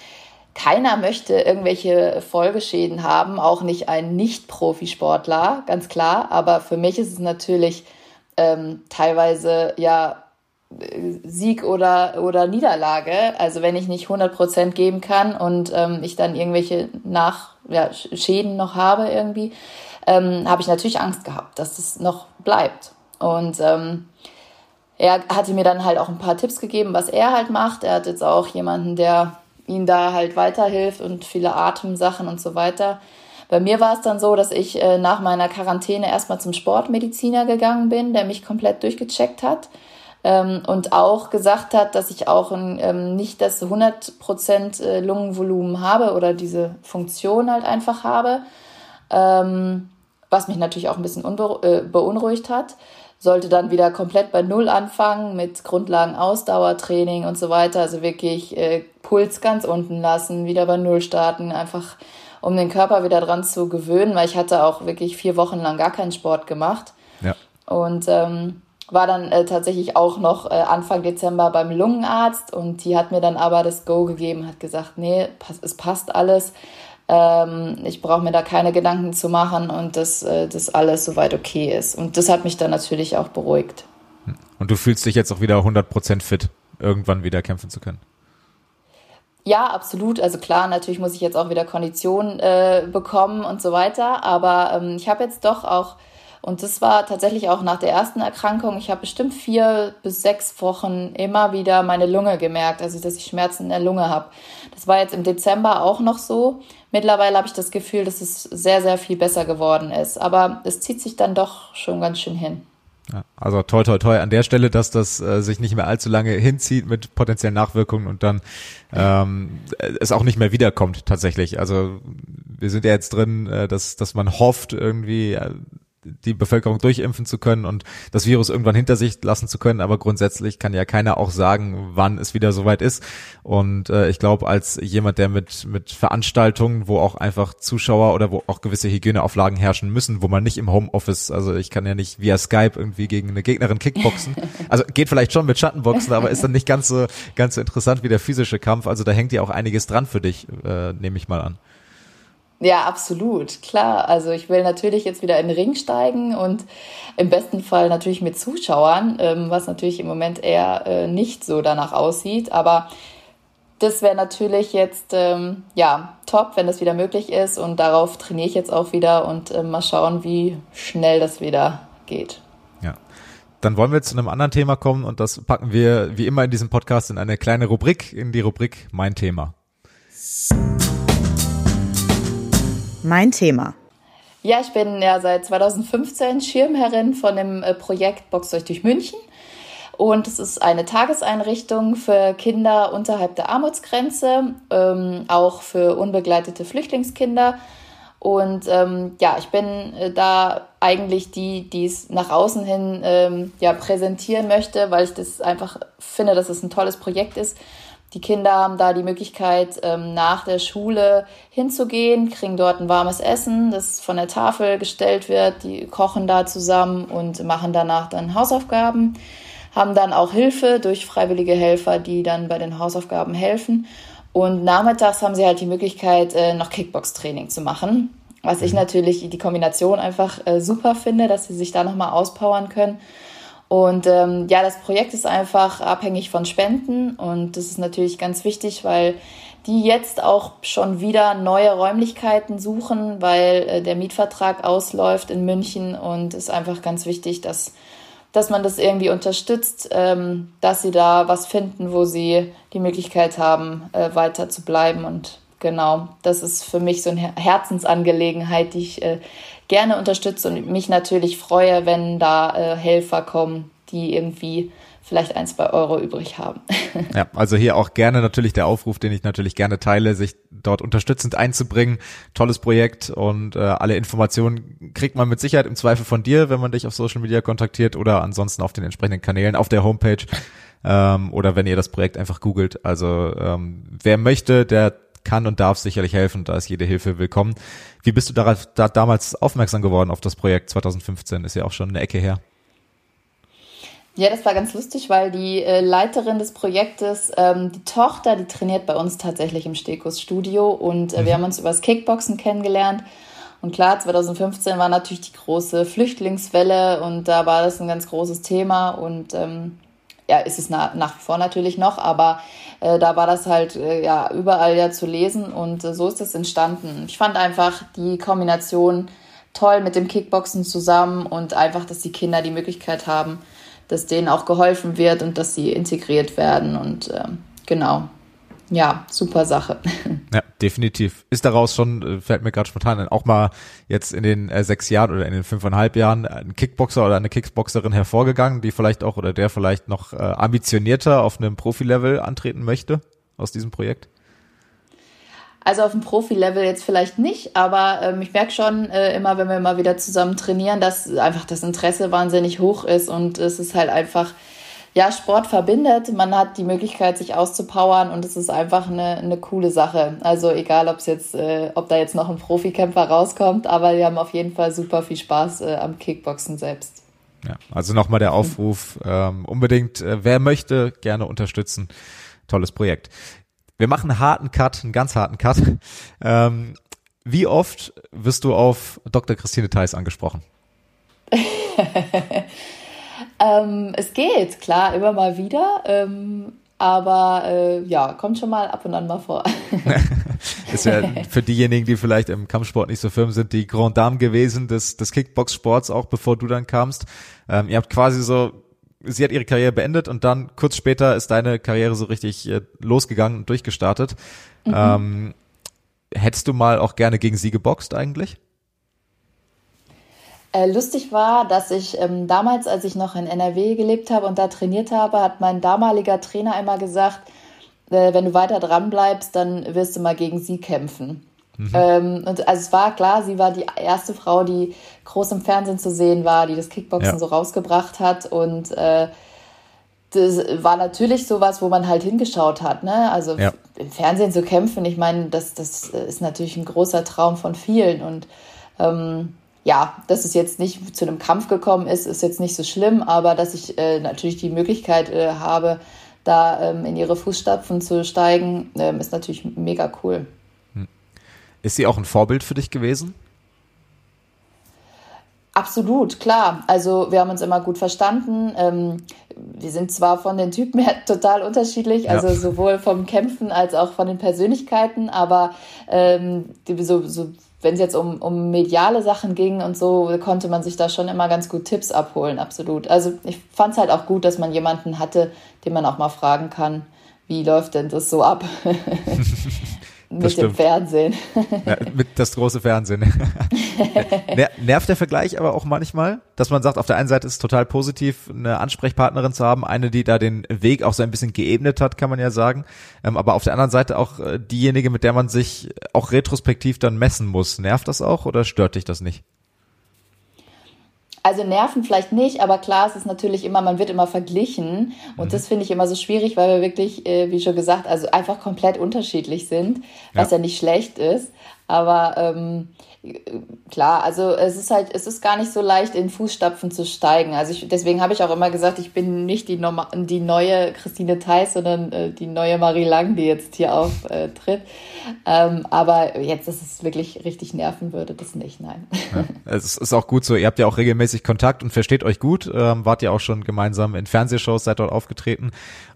keiner möchte irgendwelche Folgeschäden haben, auch nicht ein Nicht-Profisportler, ganz klar. Aber für mich ist es natürlich ähm, teilweise ja Sieg oder, oder Niederlage. Also wenn ich nicht 100 Prozent geben kann und ähm, ich dann irgendwelche Nach ja, Schäden noch habe irgendwie, ähm, habe ich natürlich Angst gehabt, dass es noch bleibt. Und ähm, er hatte mir dann halt auch ein paar Tipps gegeben, was er halt macht. Er hat jetzt auch jemanden, der ihn da halt weiterhilft und viele Atemsachen und so weiter. Bei mir war es dann so, dass ich äh, nach meiner Quarantäne erstmal zum Sportmediziner gegangen bin, der mich komplett durchgecheckt hat ähm, und auch gesagt hat, dass ich auch ein, ähm, nicht das 100% äh, Lungenvolumen habe oder diese Funktion halt einfach habe. Ähm, was mich natürlich auch ein bisschen äh, beunruhigt hat. Sollte dann wieder komplett bei Null anfangen mit Grundlagen Ausdauertraining und so weiter. Also wirklich äh, Puls ganz unten lassen, wieder bei Null starten, einfach um den Körper wieder dran zu gewöhnen, weil ich hatte auch wirklich vier Wochen lang gar keinen Sport gemacht. Ja. Und ähm, war dann äh, tatsächlich auch noch äh, Anfang Dezember beim Lungenarzt und die hat mir dann aber das Go gegeben, hat gesagt, nee, pass, es passt alles. Ähm, ich brauche mir da keine Gedanken zu machen und dass äh, das alles soweit okay ist. Und das hat mich dann natürlich auch beruhigt. Und du fühlst dich jetzt auch wieder 100% fit, irgendwann wieder kämpfen zu können? Ja, absolut. Also klar, natürlich muss ich jetzt auch wieder Konditionen äh, bekommen und so weiter. Aber ähm, ich habe jetzt doch auch und das war tatsächlich auch nach der ersten Erkrankung. Ich habe bestimmt vier bis sechs Wochen immer wieder meine Lunge gemerkt, also dass ich Schmerzen in der Lunge habe. Das war jetzt im Dezember auch noch so. Mittlerweile habe ich das Gefühl, dass es sehr, sehr viel besser geworden ist. Aber es zieht sich dann doch schon ganz schön hin. Ja, also toi toi toi an der Stelle, dass das äh, sich nicht mehr allzu lange hinzieht mit potenziellen Nachwirkungen und dann ähm, es auch nicht mehr wiederkommt tatsächlich. Also wir sind ja jetzt drin, äh, dass, dass man hofft, irgendwie äh, die Bevölkerung durchimpfen zu können und das Virus irgendwann hinter sich lassen zu können. Aber grundsätzlich kann ja keiner auch sagen, wann es wieder soweit ist. Und äh, ich glaube, als jemand, der mit, mit Veranstaltungen, wo auch einfach Zuschauer oder wo auch gewisse Hygieneauflagen herrschen müssen, wo man nicht im Homeoffice, also ich kann ja nicht via Skype irgendwie gegen eine Gegnerin Kickboxen. Also geht vielleicht schon mit Schattenboxen, aber ist dann nicht ganz so, ganz so interessant wie der physische Kampf. Also da hängt ja auch einiges dran für dich, äh, nehme ich mal an. Ja, absolut, klar. Also ich will natürlich jetzt wieder in den Ring steigen und im besten Fall natürlich mit Zuschauern, ähm, was natürlich im Moment eher äh, nicht so danach aussieht. Aber das wäre natürlich jetzt ähm, ja top, wenn das wieder möglich ist und darauf trainiere ich jetzt auch wieder und äh, mal schauen, wie schnell das wieder geht. Ja. Dann wollen wir zu einem anderen Thema kommen und das packen wir wie immer in diesem Podcast in eine kleine Rubrik, in die Rubrik Mein Thema. Mein Thema. Ja, ich bin ja seit 2015 Schirmherrin von dem äh, Projekt Box euch durch München. Und es ist eine Tageseinrichtung für Kinder unterhalb der Armutsgrenze, ähm, auch für unbegleitete Flüchtlingskinder. Und ähm, ja, ich bin äh, da eigentlich die, die es nach außen hin ähm, ja, präsentieren möchte, weil ich das einfach finde, dass es ein tolles Projekt ist die Kinder haben da die Möglichkeit, ähm, nach der Schule hinzugehen, kriegen dort ein warmes Essen, das von der Tafel gestellt wird. Die kochen da zusammen und machen danach dann Hausaufgaben, haben dann auch Hilfe durch freiwillige Helfer, die dann bei den Hausaufgaben helfen. Und nachmittags haben sie halt die Möglichkeit, äh, noch Kickbox-Training zu machen. Was ich mhm. natürlich die Kombination einfach äh, super finde, dass sie sich da nochmal auspowern können. Und ähm, ja, das Projekt ist einfach abhängig von Spenden und das ist natürlich ganz wichtig, weil die jetzt auch schon wieder neue Räumlichkeiten suchen, weil äh, der Mietvertrag ausläuft in München und es ist einfach ganz wichtig, dass, dass man das irgendwie unterstützt, ähm, dass sie da was finden, wo sie die Möglichkeit haben, äh, weiter zu bleiben. Und genau, das ist für mich so eine Herzensangelegenheit, die ich äh, gerne unterstütze und mich natürlich freue, wenn da äh, Helfer kommen, die irgendwie vielleicht ein, zwei Euro übrig haben. Ja, also hier auch gerne natürlich der Aufruf, den ich natürlich gerne teile, sich dort unterstützend einzubringen. Tolles Projekt und äh, alle Informationen kriegt man mit Sicherheit im Zweifel von dir, wenn man dich auf Social Media kontaktiert oder ansonsten auf den entsprechenden Kanälen auf der Homepage ähm, oder wenn ihr das Projekt einfach googelt. Also ähm, wer möchte, der kann und darf sicherlich helfen. Da ist jede Hilfe willkommen. Wie bist du darauf, da damals aufmerksam geworden auf das Projekt 2015? Ist ja auch schon eine Ecke her. Ja, das war ganz lustig, weil die äh, Leiterin des Projektes, ähm, die Tochter, die trainiert bei uns tatsächlich im Stekus Studio und äh, mhm. wir haben uns über das Kickboxen kennengelernt. Und klar, 2015 war natürlich die große Flüchtlingswelle und da war das ein ganz großes Thema und ähm, ja, ist es nach, nach wie vor natürlich noch, aber äh, da war das halt äh, ja überall ja zu lesen und äh, so ist es entstanden. Ich fand einfach die Kombination toll mit dem Kickboxen zusammen und einfach, dass die Kinder die Möglichkeit haben, dass denen auch geholfen wird und dass sie integriert werden und ähm, genau ja, super Sache. Ja, definitiv. Ist daraus schon, äh, fällt mir gerade spontan auch mal jetzt in den äh, sechs Jahren oder in den fünfeinhalb Jahren ein Kickboxer oder eine Kickboxerin hervorgegangen, die vielleicht auch oder der vielleicht noch äh, ambitionierter auf einem Profilevel antreten möchte aus diesem Projekt? Also auf dem Profi-Level jetzt vielleicht nicht, aber ähm, ich merke schon äh, immer, wenn wir mal wieder zusammen trainieren, dass einfach das Interesse wahnsinnig hoch ist und es ist halt einfach ja, Sport verbindet. Man hat die Möglichkeit, sich auszupowern und es ist einfach eine, eine coole Sache. Also egal, ob es jetzt, äh, ob da jetzt noch ein Profikämpfer rauskommt, aber wir haben auf jeden Fall super viel Spaß äh, am Kickboxen selbst. Ja, also nochmal der Aufruf, ähm, unbedingt, äh, wer möchte, gerne unterstützen. Tolles Projekt. Wir machen einen harten Cut, einen ganz harten Cut. Ähm, wie oft wirst du auf Dr. Christine Theis angesprochen? Ähm, es geht, klar, immer mal wieder. Ähm, aber äh, ja, kommt schon mal ab und an mal vor. ist ja für diejenigen, die vielleicht im Kampfsport nicht so firm sind, die Grand Dame gewesen des, des Kickbox-Sports, auch bevor du dann kamst. Ähm, ihr habt quasi so, sie hat ihre Karriere beendet und dann kurz später ist deine Karriere so richtig äh, losgegangen und durchgestartet. Mhm. Ähm, hättest du mal auch gerne gegen sie geboxt eigentlich? Äh, lustig war, dass ich ähm, damals, als ich noch in NRW gelebt habe und da trainiert habe, hat mein damaliger Trainer einmal gesagt, äh, wenn du weiter dran bleibst, dann wirst du mal gegen sie kämpfen. Mhm. Ähm, und also es war klar, sie war die erste Frau, die groß im Fernsehen zu sehen war, die das Kickboxen ja. so rausgebracht hat und äh, das war natürlich sowas, wo man halt hingeschaut hat, ne? Also ja. im Fernsehen zu kämpfen, ich meine, das, das ist natürlich ein großer Traum von vielen und ähm, ja, dass es jetzt nicht zu einem Kampf gekommen ist, ist jetzt nicht so schlimm, aber dass ich äh, natürlich die Möglichkeit äh, habe, da ähm, in ihre Fußstapfen zu steigen, ähm, ist natürlich mega cool. Hm. Ist sie auch ein Vorbild für dich gewesen? Absolut, klar. Also wir haben uns immer gut verstanden. Ähm, wir sind zwar von den Typen her total unterschiedlich, also ja. sowohl vom Kämpfen als auch von den Persönlichkeiten, aber ähm, so, so wenn es jetzt um, um mediale Sachen ging und so, konnte man sich da schon immer ganz gut Tipps abholen, absolut. Also ich fand es halt auch gut, dass man jemanden hatte, den man auch mal fragen kann, wie läuft denn das so ab? mit dem Fernsehen. Ja, mit das große Fernsehen. Nervt der Vergleich aber auch manchmal, dass man sagt, auf der einen Seite ist es total positiv, eine Ansprechpartnerin zu haben, eine, die da den Weg auch so ein bisschen geebnet hat, kann man ja sagen. Ähm, aber auf der anderen Seite auch äh, diejenige, mit der man sich auch retrospektiv dann messen muss. Nervt das auch oder stört dich das nicht? Also Nerven vielleicht nicht, aber klar, es ist natürlich immer, man wird immer verglichen. Und mhm. das finde ich immer so schwierig, weil wir wirklich, äh, wie schon gesagt, also einfach komplett unterschiedlich sind, was ja, ja nicht schlecht ist. Aber ähm, klar, also es ist halt, es ist gar nicht so leicht, in Fußstapfen zu steigen. Also ich, deswegen habe ich auch immer gesagt, ich bin nicht die, Norma die neue Christine Theis, sondern äh, die neue Marie Lang, die jetzt hier auftritt. Ähm, aber jetzt ist es wirklich richtig nerven würde, das nicht, nein. Ja, es ist auch gut so, ihr habt ja auch regelmäßig Kontakt und versteht euch gut, ähm, wart ja auch schon gemeinsam in Fernsehshows, seid dort aufgetreten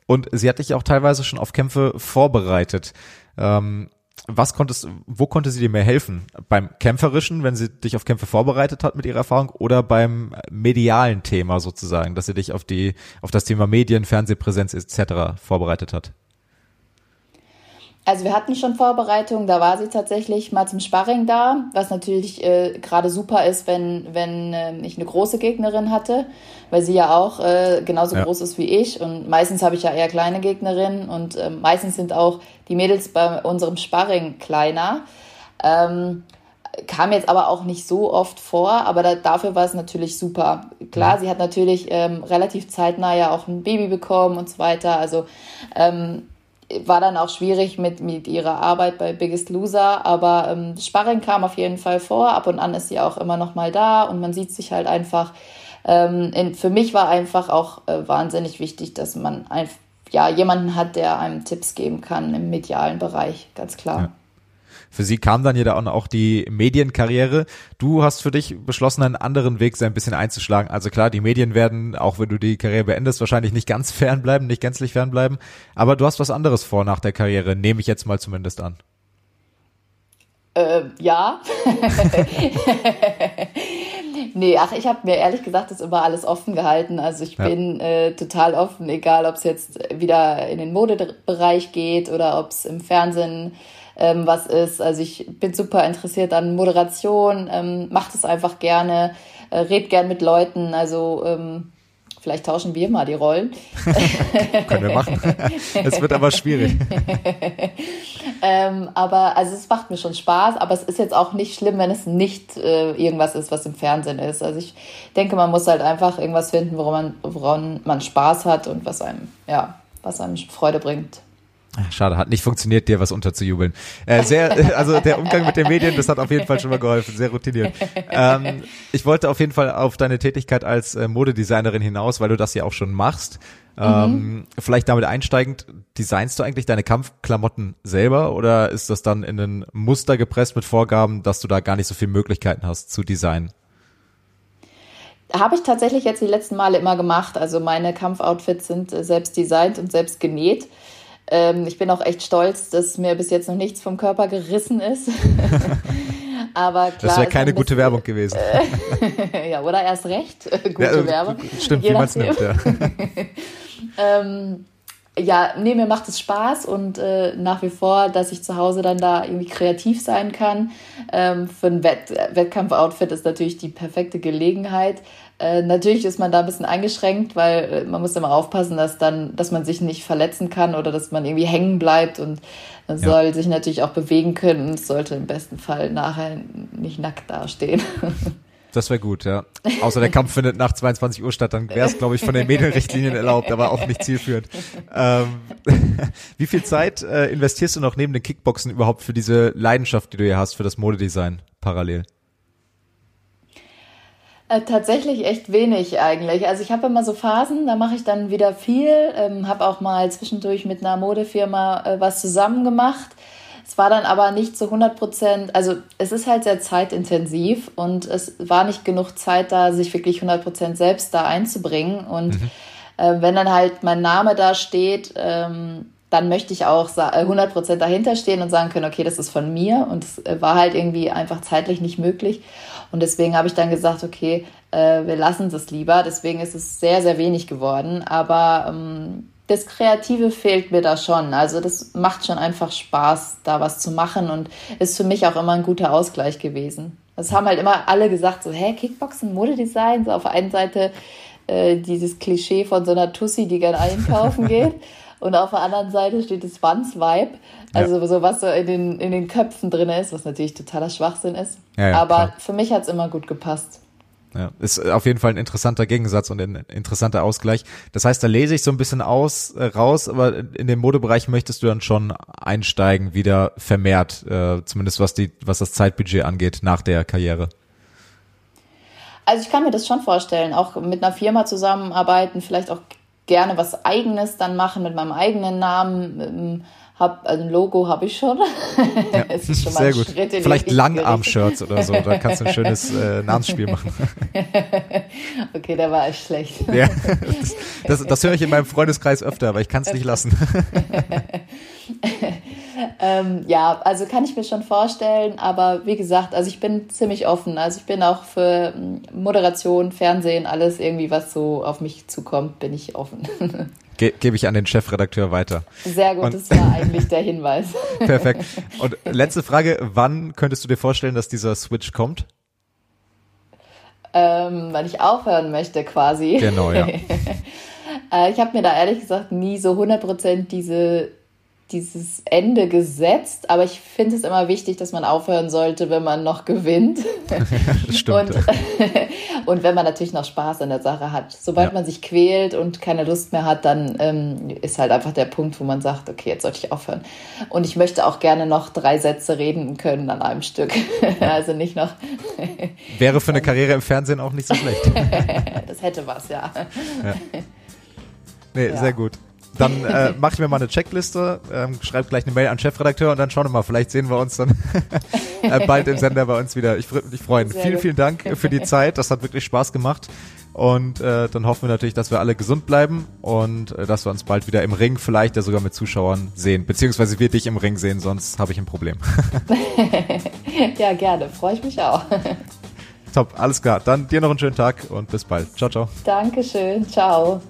und sie hat dich auch teilweise schon auf Kämpfe vorbereitet. Ähm, was konntest, wo konnte sie dir mehr helfen? Beim kämpferischen, wenn sie dich auf Kämpfe vorbereitet hat mit ihrer Erfahrung, oder beim medialen Thema sozusagen, dass sie dich auf die, auf das Thema Medien, Fernsehpräsenz etc. vorbereitet hat? Also wir hatten schon Vorbereitungen, da war sie tatsächlich mal zum Sparring da, was natürlich äh, gerade super ist, wenn, wenn äh, ich eine große Gegnerin hatte, weil sie ja auch äh, genauso ja. groß ist wie ich und meistens habe ich ja eher kleine Gegnerinnen und äh, meistens sind auch die Mädels bei unserem Sparring kleiner. Ähm, kam jetzt aber auch nicht so oft vor, aber da, dafür war es natürlich super. Klar, sie hat natürlich ähm, relativ zeitnah ja auch ein Baby bekommen und so weiter. Also ähm, war dann auch schwierig mit, mit ihrer Arbeit bei Biggest Loser, aber ähm, Sparring kam auf jeden Fall vor. Ab und an ist sie auch immer noch mal da und man sieht sich halt einfach. Ähm, in, für mich war einfach auch äh, wahnsinnig wichtig, dass man ein, ja, jemanden hat, der einem Tipps geben kann im medialen Bereich, ganz klar. Ja. Für sie kam dann ja dann auch die Medienkarriere. Du hast für dich beschlossen, einen anderen Weg ein bisschen einzuschlagen. Also klar, die Medien werden, auch wenn du die Karriere beendest, wahrscheinlich nicht ganz fernbleiben, nicht gänzlich fernbleiben. Aber du hast was anderes vor nach der Karriere, nehme ich jetzt mal zumindest an. Äh, ja. nee, ach, ich habe mir ehrlich gesagt das immer alles offen gehalten. Also ich ja. bin äh, total offen, egal ob es jetzt wieder in den Modebereich geht oder ob es im Fernsehen ähm, was ist. Also ich bin super interessiert an Moderation, ähm, mache das einfach gerne, äh, red gern mit Leuten. Also ähm, vielleicht tauschen wir mal die Rollen. Können wir machen. Es wird aber schwierig. ähm, aber also es macht mir schon Spaß, aber es ist jetzt auch nicht schlimm, wenn es nicht äh, irgendwas ist, was im Fernsehen ist. Also ich denke, man muss halt einfach irgendwas finden, woran man, woran man Spaß hat und was einem, ja, was einem Freude bringt. Schade, hat nicht funktioniert, dir was unterzujubeln. Äh, sehr, also der Umgang mit den Medien, das hat auf jeden Fall schon mal geholfen, sehr routiniert. Ähm, ich wollte auf jeden Fall auf deine Tätigkeit als äh, Modedesignerin hinaus, weil du das ja auch schon machst. Ähm, mhm. Vielleicht damit einsteigend, designst du eigentlich deine Kampfklamotten selber oder ist das dann in ein Muster gepresst mit Vorgaben, dass du da gar nicht so viele Möglichkeiten hast zu designen? Habe ich tatsächlich jetzt die letzten Male immer gemacht. Also meine Kampfoutfits sind äh, selbst designt und selbst genäht. Ähm, ich bin auch echt stolz, dass mir bis jetzt noch nichts vom Körper gerissen ist. Aber klar, das wäre keine gute Werbung gewesen. ja, oder erst recht äh, gute ja, Werbung. Stimmt, wie man es nimmt, ja. ähm, ja, nee, mir macht es Spaß und äh, nach wie vor, dass ich zu Hause dann da irgendwie kreativ sein kann. Ähm, für ein Wett Wettkampfoutfit ist natürlich die perfekte Gelegenheit. Äh, natürlich ist man da ein bisschen eingeschränkt, weil äh, man muss immer aufpassen, dass dann, dass man sich nicht verletzen kann oder dass man irgendwie hängen bleibt und man ja. soll sich natürlich auch bewegen können und sollte im besten Fall nachher nicht nackt dastehen. Das wäre gut, ja. Außer der Kampf findet nach 22 Uhr statt, dann wäre es, glaube ich, von den Medienrichtlinien erlaubt, aber auch nicht zielführend. Ähm, wie viel Zeit äh, investierst du noch neben den Kickboxen überhaupt für diese Leidenschaft, die du hier hast, für das Modedesign parallel? Äh, tatsächlich echt wenig eigentlich. Also ich habe immer so Phasen, da mache ich dann wieder viel, ähm, habe auch mal zwischendurch mit einer Modefirma äh, was zusammen gemacht. Es war dann aber nicht zu 100 Prozent, also es ist halt sehr zeitintensiv und es war nicht genug Zeit da, sich wirklich 100 Prozent selbst da einzubringen. Und mhm. äh, wenn dann halt mein Name da steht, ähm, dann möchte ich auch 100 äh, Prozent dahinter stehen und sagen können, okay, das ist von mir. Und es äh, war halt irgendwie einfach zeitlich nicht möglich. Und deswegen habe ich dann gesagt, okay, äh, wir lassen es lieber. Deswegen ist es sehr, sehr wenig geworden. Aber ähm, das Kreative fehlt mir da schon. Also das macht schon einfach Spaß, da was zu machen und ist für mich auch immer ein guter Ausgleich gewesen. Das haben halt immer alle gesagt, so, hä, Kickboxen, Modedesign, so auf der einen Seite äh, dieses Klischee von so einer Tussi, die gerne einkaufen geht. Und auf der anderen Seite steht das Wands-Vibe. Also ja. so was so in den, in den Köpfen drin ist, was natürlich totaler Schwachsinn ist. Ja, ja, Aber klar. für mich hat es immer gut gepasst. Ja, ist auf jeden Fall ein interessanter Gegensatz und ein interessanter Ausgleich. Das heißt, da lese ich so ein bisschen aus, äh, raus, aber in dem Modebereich möchtest du dann schon einsteigen, wieder vermehrt, äh, zumindest was die, was das Zeitbudget angeht, nach der Karriere. Also ich kann mir das schon vorstellen, auch mit einer Firma zusammenarbeiten, vielleicht auch gerne was Eigenes dann machen mit meinem eigenen Namen. Hab, also ein Logo habe ich schon. Ja, es ist schon mal sehr gut. Schritt in Vielleicht Langarm-Shirts oder so, da kannst du ein schönes äh, Namensspiel machen. okay, der war echt schlecht. Ja, das, das, das höre ich in meinem Freundeskreis öfter, aber ich kann es nicht lassen. ähm, ja, also kann ich mir schon vorstellen, aber wie gesagt, also ich bin ziemlich offen. Also ich bin auch für hm, Moderation, Fernsehen, alles irgendwie, was so auf mich zukommt, bin ich offen. Ge gebe ich an den Chefredakteur weiter. Sehr gut, Und, das war eigentlich der Hinweis. Perfekt. Und letzte Frage, wann könntest du dir vorstellen, dass dieser Switch kommt? Ähm, wann ich aufhören möchte quasi. Genau, ja. Äh, ich habe mir da ehrlich gesagt nie so 100% diese dieses Ende gesetzt, aber ich finde es immer wichtig, dass man aufhören sollte, wenn man noch gewinnt. Stimmt. Und, und wenn man natürlich noch Spaß an der Sache hat. Sobald ja. man sich quält und keine Lust mehr hat, dann ähm, ist halt einfach der Punkt, wo man sagt, okay, jetzt sollte ich aufhören. Und ich möchte auch gerne noch drei Sätze reden können an einem Stück. also nicht noch. Wäre für eine Karriere im Fernsehen auch nicht so schlecht. das hätte was, ja. ja. Nee, ja. sehr gut. Dann äh, mach ich mir mal eine Checkliste, ähm, schreib gleich eine Mail an Chefredakteur und dann schauen wir mal, vielleicht sehen wir uns dann äh, bald im Sender bei uns wieder. Ich würde mich freuen. Sehr vielen, gut. vielen Dank für die Zeit. Das hat wirklich Spaß gemacht. Und äh, dann hoffen wir natürlich, dass wir alle gesund bleiben und äh, dass wir uns bald wieder im Ring, vielleicht ja sogar mit Zuschauern sehen. Beziehungsweise wir dich im Ring sehen, sonst habe ich ein Problem. ja, gerne. Freue ich mich auch. Top, alles klar. Dann dir noch einen schönen Tag und bis bald. Ciao, ciao. Dankeschön. Ciao.